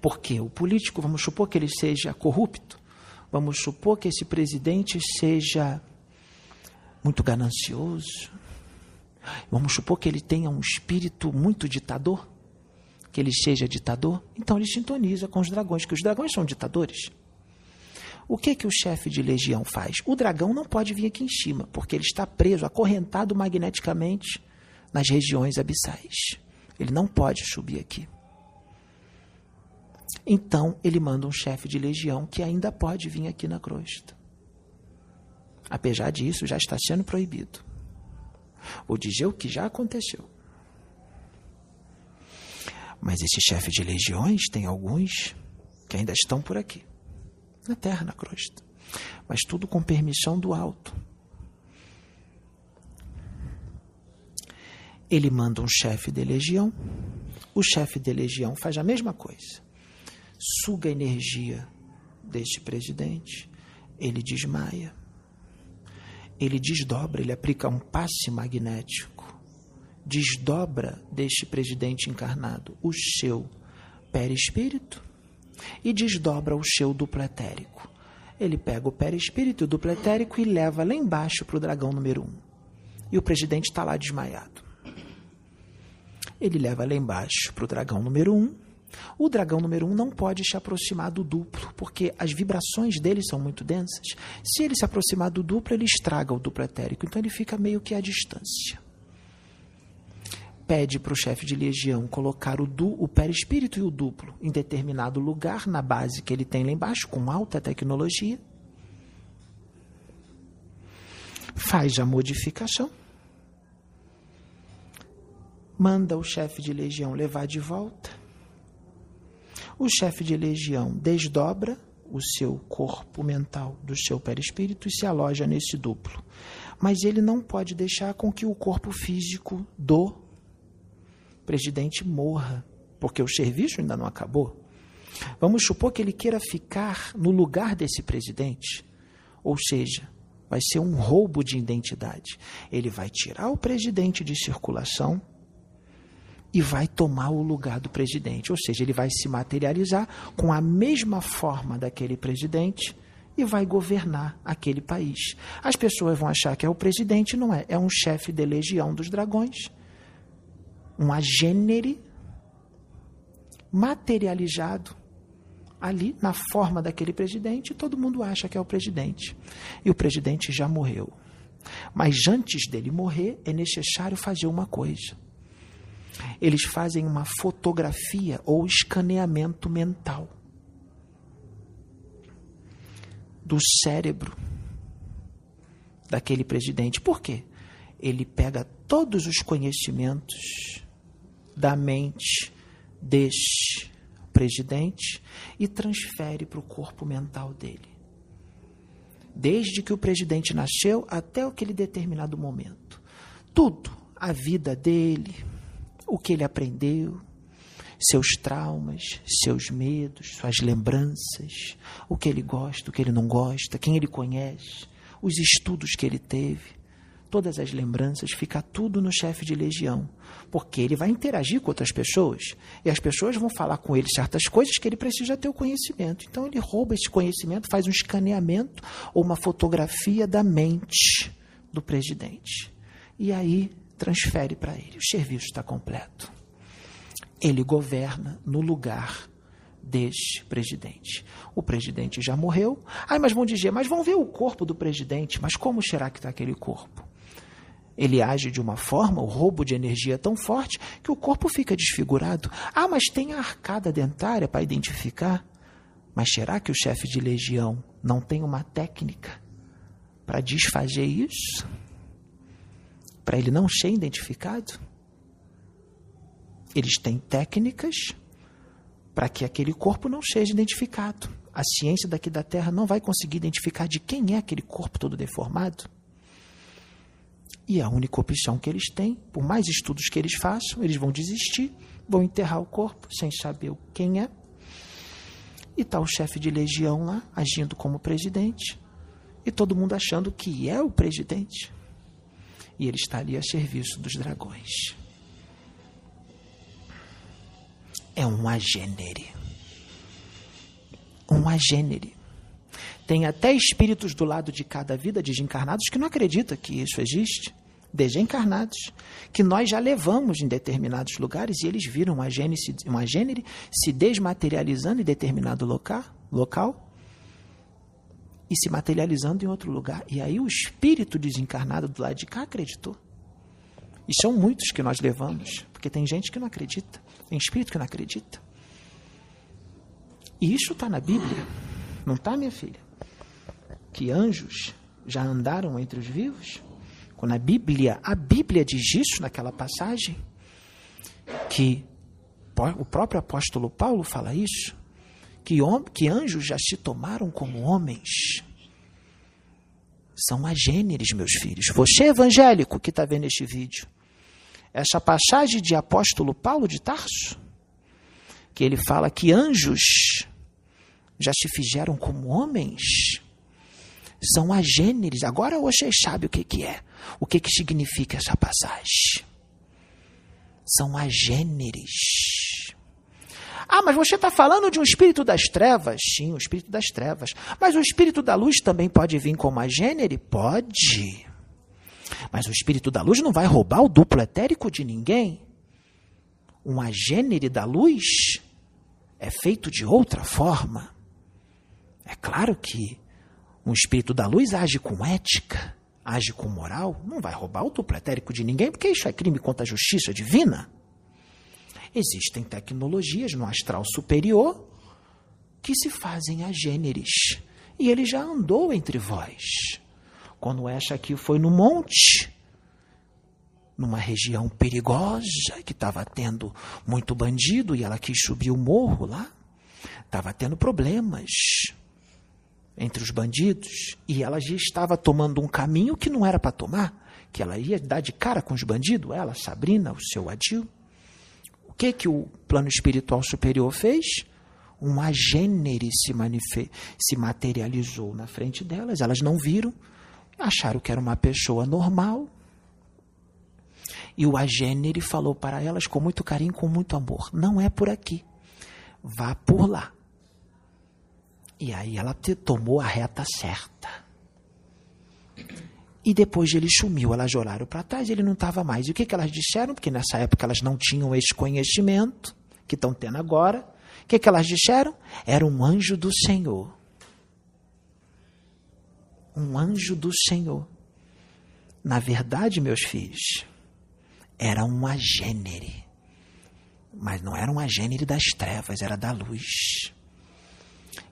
Porque o político, vamos supor que ele seja corrupto, vamos supor que esse presidente seja muito ganancioso, vamos supor que ele tenha um espírito muito ditador, que ele seja ditador, então ele sintoniza com os dragões, que os dragões são ditadores. O que que o chefe de legião faz? O dragão não pode vir aqui em cima, porque ele está preso, acorrentado magneticamente nas regiões abissais. Ele não pode subir aqui. Então ele manda um chefe de legião que ainda pode vir aqui na crosta. Apesar disso, já está sendo proibido. Vou dizer o que já aconteceu. Mas esse chefe de legiões tem alguns que ainda estão por aqui, na terra, na crosta. Mas tudo com permissão do alto. Ele manda um chefe de legião, o chefe de legião faz a mesma coisa suga a energia deste presidente, ele desmaia. Ele desdobra, ele aplica um passe magnético, desdobra deste presidente encarnado o seu perispírito e desdobra o seu duplo etérico. Ele pega o perispírito duplo etérico e leva lá embaixo para o dragão número um. E o presidente está lá desmaiado. Ele leva lá embaixo para o dragão número um. O dragão número um não pode se aproximar do duplo, porque as vibrações dele são muito densas. Se ele se aproximar do duplo, ele estraga o duplo etérico, então ele fica meio que à distância pede para o chefe de legião colocar o, du, o perispírito e o duplo em determinado lugar na base que ele tem lá embaixo, com alta tecnologia. Faz a modificação. Manda o chefe de legião levar de volta. O chefe de legião desdobra o seu corpo mental do seu perispírito e se aloja nesse duplo. Mas ele não pode deixar com que o corpo físico do presidente morra, porque o serviço ainda não acabou. Vamos supor que ele queira ficar no lugar desse presidente, ou seja, vai ser um roubo de identidade. Ele vai tirar o presidente de circulação e vai tomar o lugar do presidente, ou seja, ele vai se materializar com a mesma forma daquele presidente e vai governar aquele país. As pessoas vão achar que é o presidente, não é, é um chefe de legião dos dragões um agênere materializado ali na forma daquele presidente, todo mundo acha que é o presidente. E o presidente já morreu. Mas antes dele morrer, é necessário fazer uma coisa. Eles fazem uma fotografia ou escaneamento mental do cérebro daquele presidente. Por quê? Ele pega todos os conhecimentos da mente deste presidente e transfere para o corpo mental dele. Desde que o presidente nasceu até aquele determinado momento. Tudo, a vida dele, o que ele aprendeu, seus traumas, seus medos, suas lembranças, o que ele gosta, o que ele não gosta, quem ele conhece, os estudos que ele teve, todas as lembranças, fica tudo no chefe de legião, porque ele vai interagir com outras pessoas. E as pessoas vão falar com ele certas coisas que ele precisa ter o conhecimento. Então ele rouba esse conhecimento, faz um escaneamento ou uma fotografia da mente do presidente. E aí transfere para ele. O serviço está completo. Ele governa no lugar deste presidente. O presidente já morreu. Ai, mas vão dizer, mas vão ver o corpo do presidente. Mas como será que está aquele corpo? Ele age de uma forma, o roubo de energia é tão forte que o corpo fica desfigurado. Ah, mas tem a arcada dentária para identificar. Mas será que o chefe de legião não tem uma técnica para desfazer isso? Para ele não ser identificado? Eles têm técnicas para que aquele corpo não seja identificado. A ciência daqui da Terra não vai conseguir identificar de quem é aquele corpo todo deformado. E a única opção que eles têm, por mais estudos que eles façam, eles vão desistir, vão enterrar o corpo sem saber quem é. E está o chefe de legião lá, agindo como presidente, e todo mundo achando que é o presidente. E ele está ali a serviço dos dragões. É um agênere. Um agênere. Tem até espíritos do lado de cada vida desencarnados que não acreditam que isso existe desencarnados, que nós já levamos em determinados lugares e eles viram uma gênese, uma gênere se desmaterializando em determinado local, local e se materializando em outro lugar. E aí o espírito desencarnado do lado de cá acreditou. E são muitos que nós levamos, porque tem gente que não acredita, tem espírito que não acredita. E isso está na Bíblia, não está, minha filha? Que anjos já andaram entre os vivos? Quando a Bíblia, a Bíblia diz isso naquela passagem, que o próprio apóstolo Paulo fala isso, que, que anjos já se tomaram como homens. São agêneres, meus filhos. Você evangélico que está vendo este vídeo, essa passagem de apóstolo Paulo de Tarso, que ele fala que anjos já se fizeram como homens. São agêneres. Agora vocês sabem o que, que é. O que, que significa essa passagem. São agêneres. Ah, mas você está falando de um espírito das trevas? Sim, o espírito das trevas. Mas o espírito da luz também pode vir como agênere? Pode. Mas o espírito da luz não vai roubar o duplo etérico de ninguém. Um agênere da luz é feito de outra forma. É claro que um espírito da luz age com ética, age com moral, não vai roubar o duplo etérico de ninguém, porque isso é crime contra a justiça divina. Existem tecnologias no astral superior que se fazem a gêneres. E ele já andou entre vós. Quando esta aqui foi no monte, numa região perigosa, que estava tendo muito bandido e ela quis subir o morro lá, estava tendo problemas entre os bandidos e ela já estava tomando um caminho que não era para tomar, que ela ia dar de cara com os bandidos, ela, Sabrina, o seu Adil. Que que o plano espiritual superior fez? Um agênere se, se materializou na frente delas, elas não viram, acharam que era uma pessoa normal. E o agênere falou para elas com muito carinho, com muito amor: não é por aqui, vá por lá. E aí ela tomou a reta certa. E depois ele sumiu, elas olharam para trás, ele não estava mais. E o que, que elas disseram? Porque nessa época elas não tinham esse conhecimento que estão tendo agora. O que, que elas disseram? Era um anjo do Senhor. Um anjo do Senhor. Na verdade, meus filhos, era um agênere. Mas não era um agênere das trevas, era da luz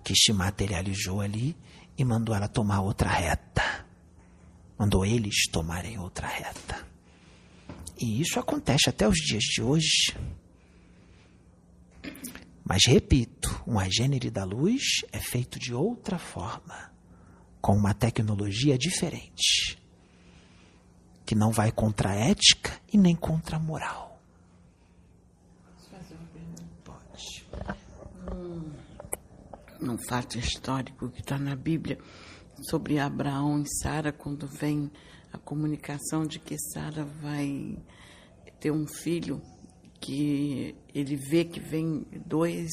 que se materializou ali e mandou ela tomar outra reta. Mandou eles tomarem outra reta. E isso acontece até os dias de hoje. Mas repito, um agênere da luz é feito de outra forma, com uma tecnologia diferente, que não vai contra a ética e nem contra a moral. num fato histórico que está na Bíblia sobre Abraão e Sara, quando vem a comunicação de que Sara vai ter um filho, que ele vê que vem dois,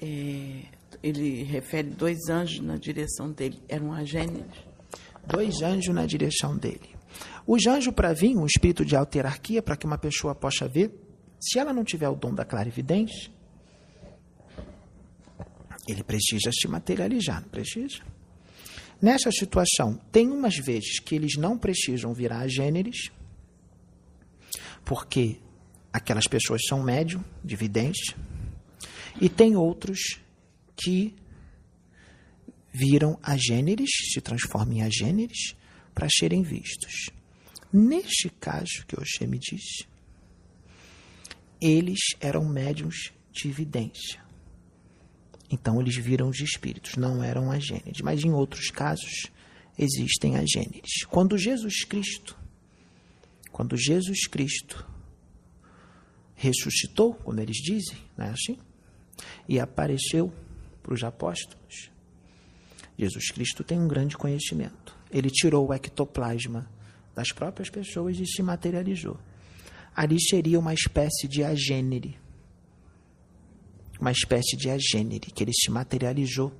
é, ele refere dois anjos na direção dele, eram agêneres. Dois anjos na direção dele. Os anjos, para vir, um espírito de alta hierarquia, para que uma pessoa possa ver, se ela não tiver o dom da clarividência, ele precisa se materializar, não precisa? Nessa situação, tem umas vezes que eles não precisam virar gêneros, porque aquelas pessoas são médium, de vidência, e tem outros que viram agêneres, se transformam em agêneres, para serem vistos. Neste caso que Oxê me disse, eles eram médiums de evidência. Então eles viram os espíritos, não eram agêneres. Mas em outros casos existem agêneres. Quando Jesus Cristo, quando Jesus Cristo ressuscitou, como eles dizem, não é assim? E apareceu para os apóstolos. Jesus Cristo tem um grande conhecimento. Ele tirou o ectoplasma das próprias pessoas e se materializou. Ali seria uma espécie de agênere uma espécie de agênere, que ele se materializou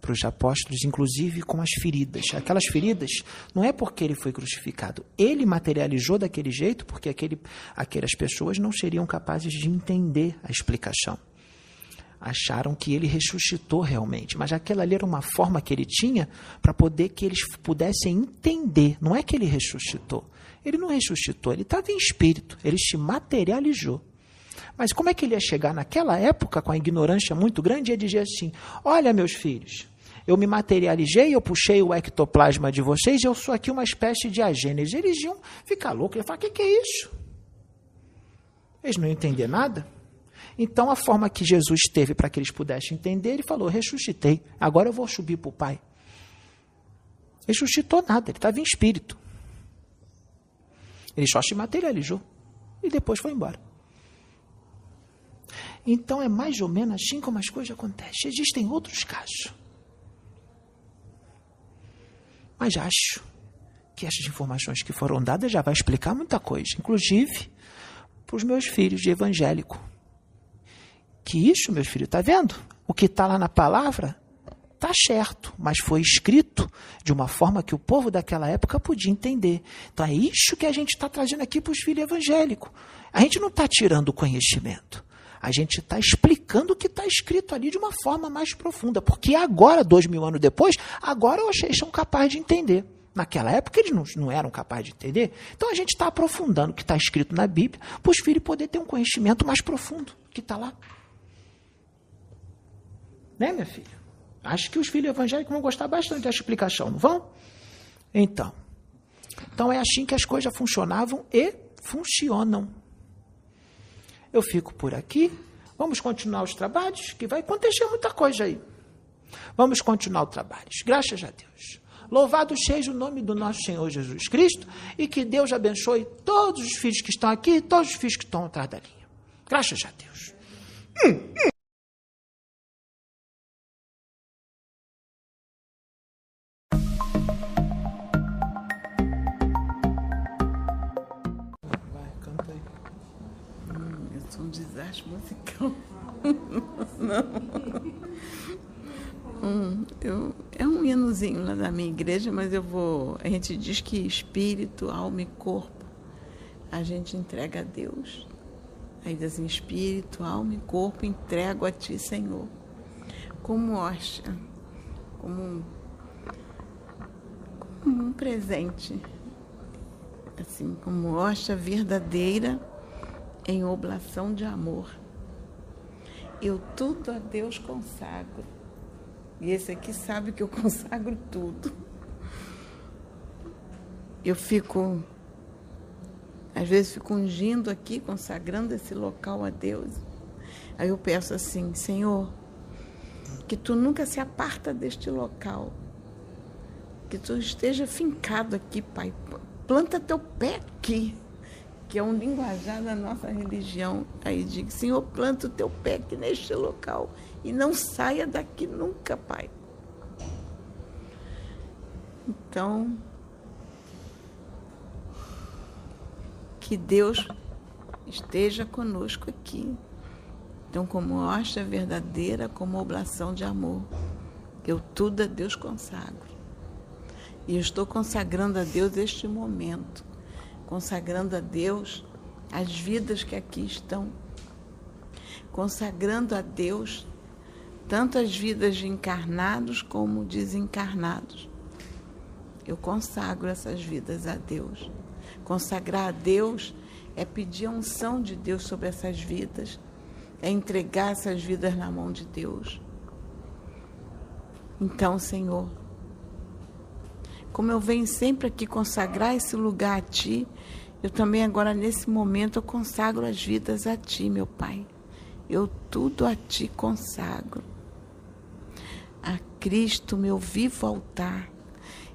para os apóstolos, inclusive com as feridas. Aquelas feridas não é porque ele foi crucificado, ele materializou daquele jeito porque aquele, aquelas pessoas não seriam capazes de entender a explicação. Acharam que ele ressuscitou realmente, mas aquela ali era uma forma que ele tinha para poder que eles pudessem entender. Não é que ele ressuscitou. Ele não ressuscitou, ele estava em espírito, ele se materializou. Mas como é que ele ia chegar naquela época com a ignorância muito grande e ia dizer assim: Olha, meus filhos, eu me materializei, eu puxei o ectoplasma de vocês, eu sou aqui uma espécie de agênese. Eles iam ficar loucos, iam falar: O que, que é isso? Eles não iam entender nada. Então, a forma que Jesus teve para que eles pudessem entender, ele falou: ressuscitei, agora eu vou subir para o Pai. Ressuscitou nada, ele estava em espírito. Ele só se materializou e depois foi embora. Então é mais ou menos assim como as coisas acontecem. Existem outros casos. Mas acho que essas informações que foram dadas já vai explicar muita coisa, inclusive para os meus filhos de evangélico. Que isso, meus filhos, está vendo? O que está lá na palavra está certo, mas foi escrito de uma forma que o povo daquela época podia entender. Então é isso que a gente está trazendo aqui para os filhos evangélicos. A gente não está tirando o conhecimento. A gente está explicando o que está escrito ali de uma forma mais profunda. Porque agora, dois mil anos depois, agora vocês são capazes de entender. Naquela época eles não, não eram capazes de entender. Então a gente está aprofundando o que está escrito na Bíblia para os filhos poderem ter um conhecimento mais profundo que está lá. Né, minha filha? Acho que os filhos evangélicos vão gostar bastante dessa explicação, não vão? Então. Então é assim que as coisas funcionavam e funcionam. Eu fico por aqui. Vamos continuar os trabalhos, que vai acontecer muita coisa aí. Vamos continuar os trabalhos. Graças a Deus. Louvado seja o nome do nosso Senhor Jesus Cristo e que Deus abençoe todos os filhos que estão aqui e todos os filhos que estão atrás da linha. Graças a Deus. Hum, hum. Hinozinho lá da minha igreja, mas eu vou. A gente diz que espírito, alma e corpo a gente entrega a Deus. Aí diz assim: espírito, alma e corpo entrego a Ti, Senhor. Como hóstia, como um, como um presente. Assim, como hóstia verdadeira em oblação de amor. Eu tudo a Deus consagro. E esse aqui sabe que eu consagro tudo. Eu fico, às vezes, fico ungindo aqui, consagrando esse local a Deus. Aí eu peço assim, Senhor, que tu nunca se aparta deste local. Que tu esteja fincado aqui, Pai. Planta teu pé aqui que é um linguajar da nossa religião. Aí digo, Senhor, planta o teu pé aqui neste local e não saia daqui nunca, Pai. Então, que Deus esteja conosco aqui. Então, como hóstia verdadeira, como oblação de amor, eu tudo a Deus consagro. E eu estou consagrando a Deus este momento consagrando a Deus as vidas que aqui estão, consagrando a Deus tanto as vidas de encarnados como desencarnados. Eu consagro essas vidas a Deus. Consagrar a Deus é pedir a unção de Deus sobre essas vidas, é entregar essas vidas na mão de Deus. Então, Senhor, como eu venho sempre aqui consagrar esse lugar a Ti, eu também agora nesse momento eu consagro as vidas a Ti, meu Pai. Eu tudo a Ti consagro. A Cristo, meu vivo altar.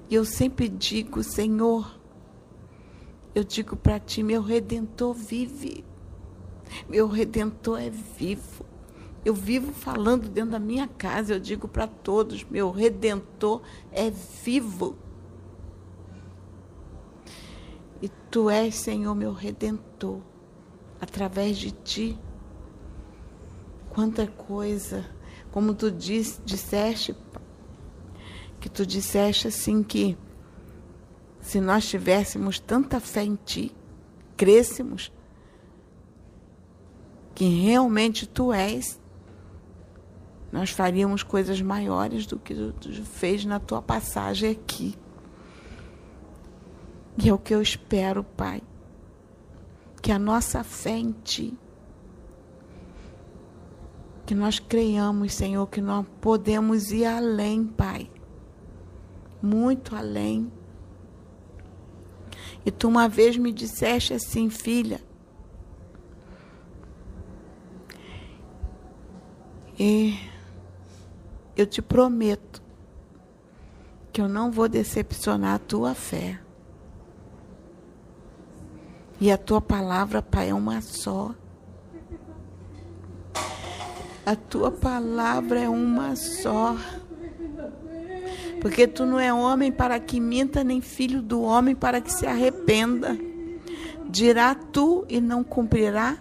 E eu sempre digo, Senhor, eu digo para Ti, meu Redentor vive. Meu Redentor é vivo. Eu vivo falando dentro da minha casa, eu digo para todos: meu redentor é vivo. E tu és, Senhor, meu redentor. Através de ti. Quanta coisa, como tu diz, disseste, que tu disseste assim que se nós tivéssemos tanta fé em ti, crescemos que realmente tu és, nós faríamos coisas maiores do que tu fez na tua passagem aqui. E é o que eu espero, Pai. Que a nossa fé em Ti, que nós creiamos, Senhor, que nós podemos ir além, Pai. Muito além. E tu uma vez me disseste assim, filha. E eu te prometo que eu não vou decepcionar a tua fé. E a tua palavra, Pai, é uma só. A tua palavra é uma só. Porque tu não é homem para que minta, nem filho do homem para que se arrependa. Dirá tu e não cumprirá?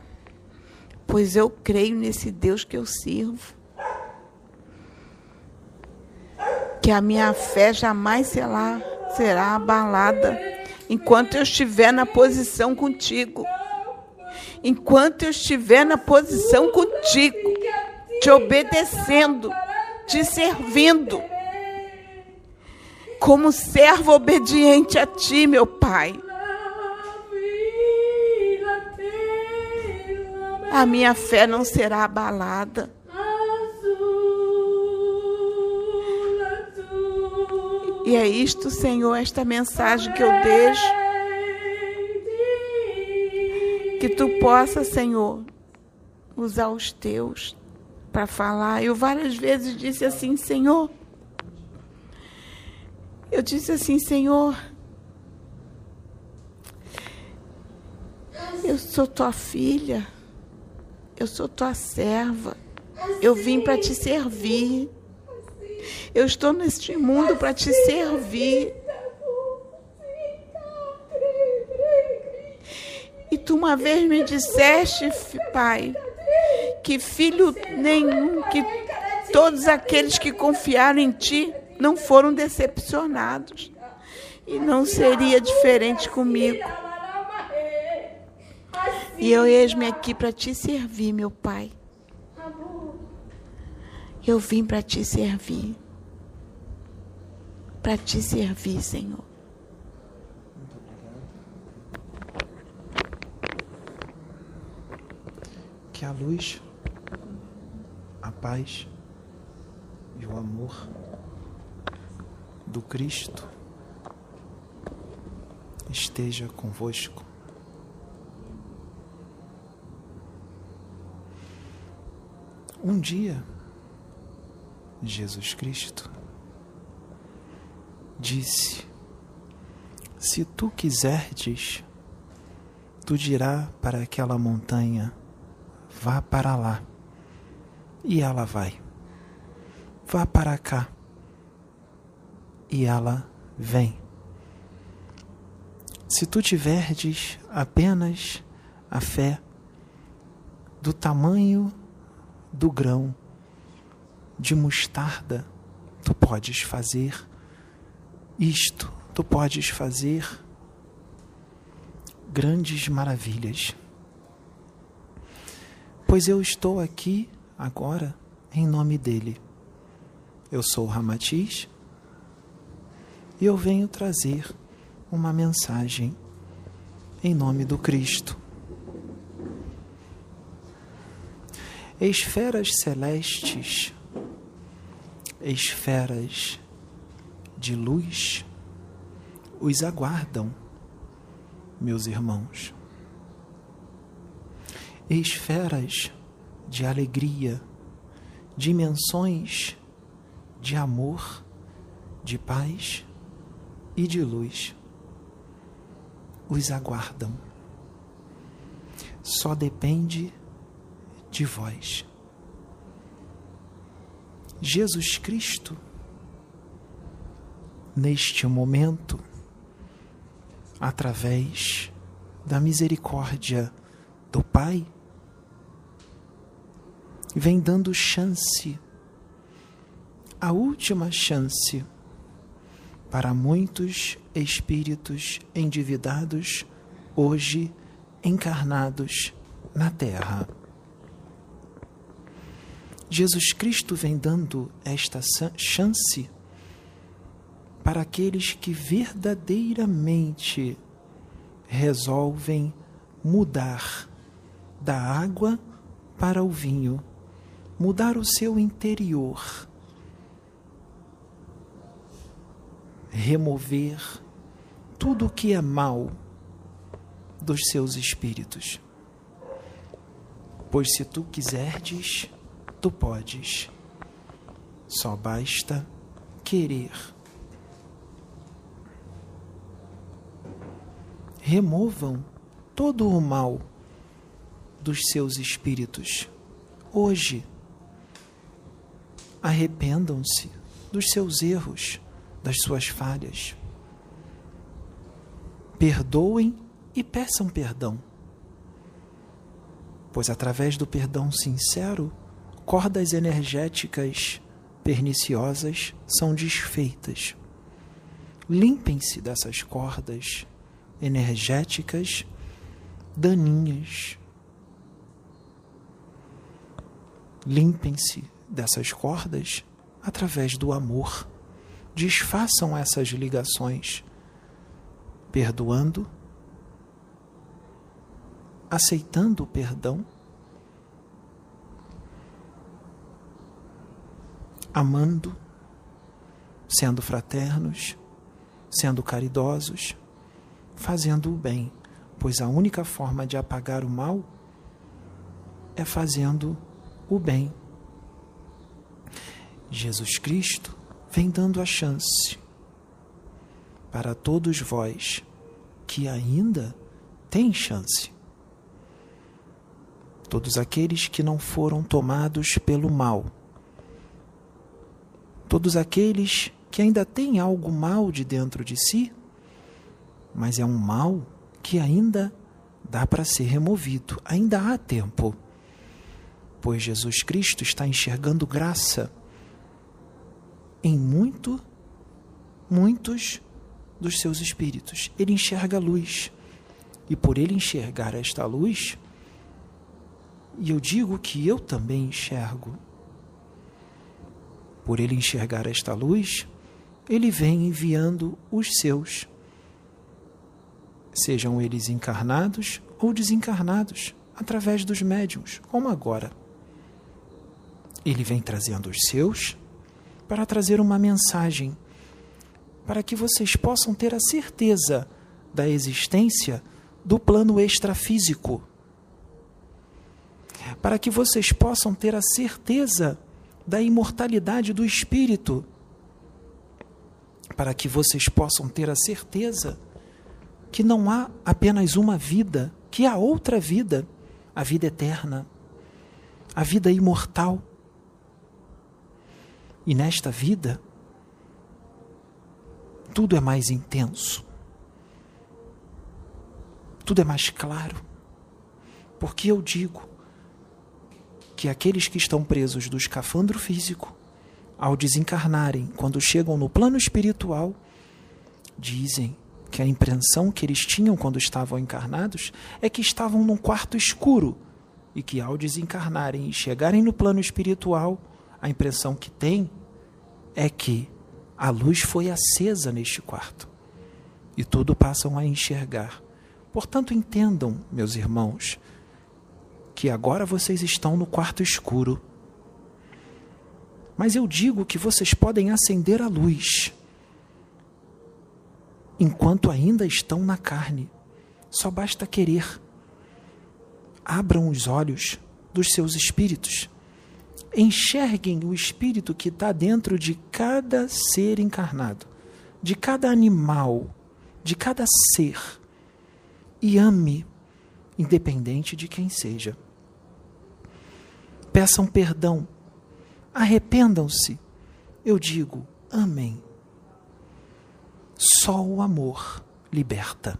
Pois eu creio nesse Deus que eu sirvo. Que a minha fé jamais será, será abalada enquanto eu estiver na posição contigo. Enquanto eu estiver na posição contigo, te obedecendo, te servindo, como servo obediente a ti, meu Pai. A minha fé não será abalada. E é isto, Senhor, esta mensagem que eu deixo. Que tu possa, Senhor, usar os teus para falar. Eu várias vezes disse assim, Senhor. Eu disse assim, Senhor. Eu sou tua filha. Eu sou tua serva. Eu vim para te servir. Eu estou neste mundo para te servir. E tu uma vez me disseste, Pai, que filho nenhum, que todos aqueles que confiaram em ti não foram decepcionados. E não seria diferente comigo. E eu eis-me aqui para te servir, meu Pai. Eu vim para te servir. Para te servir, Senhor. Que a luz, a paz e o amor do Cristo esteja convosco. Um dia, Jesus Cristo disse: Se tu quiserdes, tu dirá para aquela montanha: vá para lá. E ela vai. Vá para cá. E ela vem. Se tu tiverdes apenas a fé do tamanho do grão de mostarda, tu podes fazer isto, tu podes fazer grandes maravilhas. Pois eu estou aqui agora em nome dele. Eu sou Ramatiz e eu venho trazer uma mensagem em nome do Cristo. Esferas celestes, esferas de luz, os aguardam, meus irmãos. Esferas de alegria, dimensões de amor, de paz e de luz os aguardam. Só depende de vós. Jesus Cristo, neste momento, através da misericórdia do Pai, vem dando chance, a última chance, para muitos espíritos endividados, hoje encarnados na Terra. Jesus Cristo vem dando esta chance para aqueles que verdadeiramente resolvem mudar da água para o vinho, mudar o seu interior, remover tudo o que é mal dos seus espíritos. Pois se tu quiserdes, tu podes. Só basta querer. Removam todo o mal dos seus espíritos, hoje, arrependam-se dos seus erros, das suas falhas. Perdoem e peçam perdão. Pois através do perdão sincero, cordas energéticas perniciosas são desfeitas. Limpem-se dessas cordas energéticas daninhas. Limpem-se dessas cordas através do amor. Desfaçam essas ligações, perdoando, aceitando o perdão, amando, sendo fraternos, sendo caridosos, fazendo o bem, pois a única forma de apagar o mal é fazendo o bem. Jesus Cristo vem dando a chance para todos vós que ainda têm chance. Todos aqueles que não foram tomados pelo mal. Todos aqueles que ainda têm algo mal de dentro de si, mas é um mal que ainda dá para ser removido, ainda há tempo. Pois Jesus Cristo está enxergando graça em muito, muitos dos seus espíritos. Ele enxerga a luz. E por ele enxergar esta luz, e eu digo que eu também enxergo, por ele enxergar esta luz, ele vem enviando os seus, sejam eles encarnados ou desencarnados, através dos médiums, como agora. Ele vem trazendo os seus para trazer uma mensagem, para que vocês possam ter a certeza da existência do plano extrafísico, para que vocês possam ter a certeza da imortalidade do espírito, para que vocês possam ter a certeza que não há apenas uma vida, que há outra vida, a vida eterna, a vida imortal. E nesta vida, tudo é mais intenso, tudo é mais claro, porque eu digo que aqueles que estão presos do escafandro físico, ao desencarnarem, quando chegam no plano espiritual, dizem que a impressão que eles tinham quando estavam encarnados é que estavam num quarto escuro e que ao desencarnarem e chegarem no plano espiritual, a impressão que tem é que a luz foi acesa neste quarto e tudo passam a enxergar. Portanto, entendam, meus irmãos, que agora vocês estão no quarto escuro. Mas eu digo que vocês podem acender a luz enquanto ainda estão na carne. Só basta querer. Abram os olhos dos seus espíritos enxerguem o espírito que está dentro de cada ser encarnado, de cada animal, de cada ser, e ame, independente de quem seja. Peçam perdão, arrependam-se. Eu digo, amém. Só o amor liberta.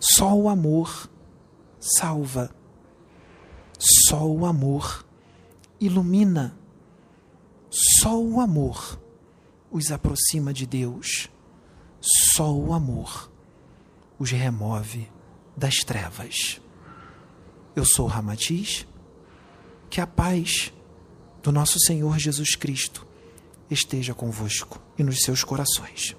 Só o amor salva. Só o amor ilumina. Só o amor os aproxima de Deus. Só o amor os remove das trevas. Eu sou Ramatiz. Que a paz do nosso Senhor Jesus Cristo esteja convosco e nos seus corações.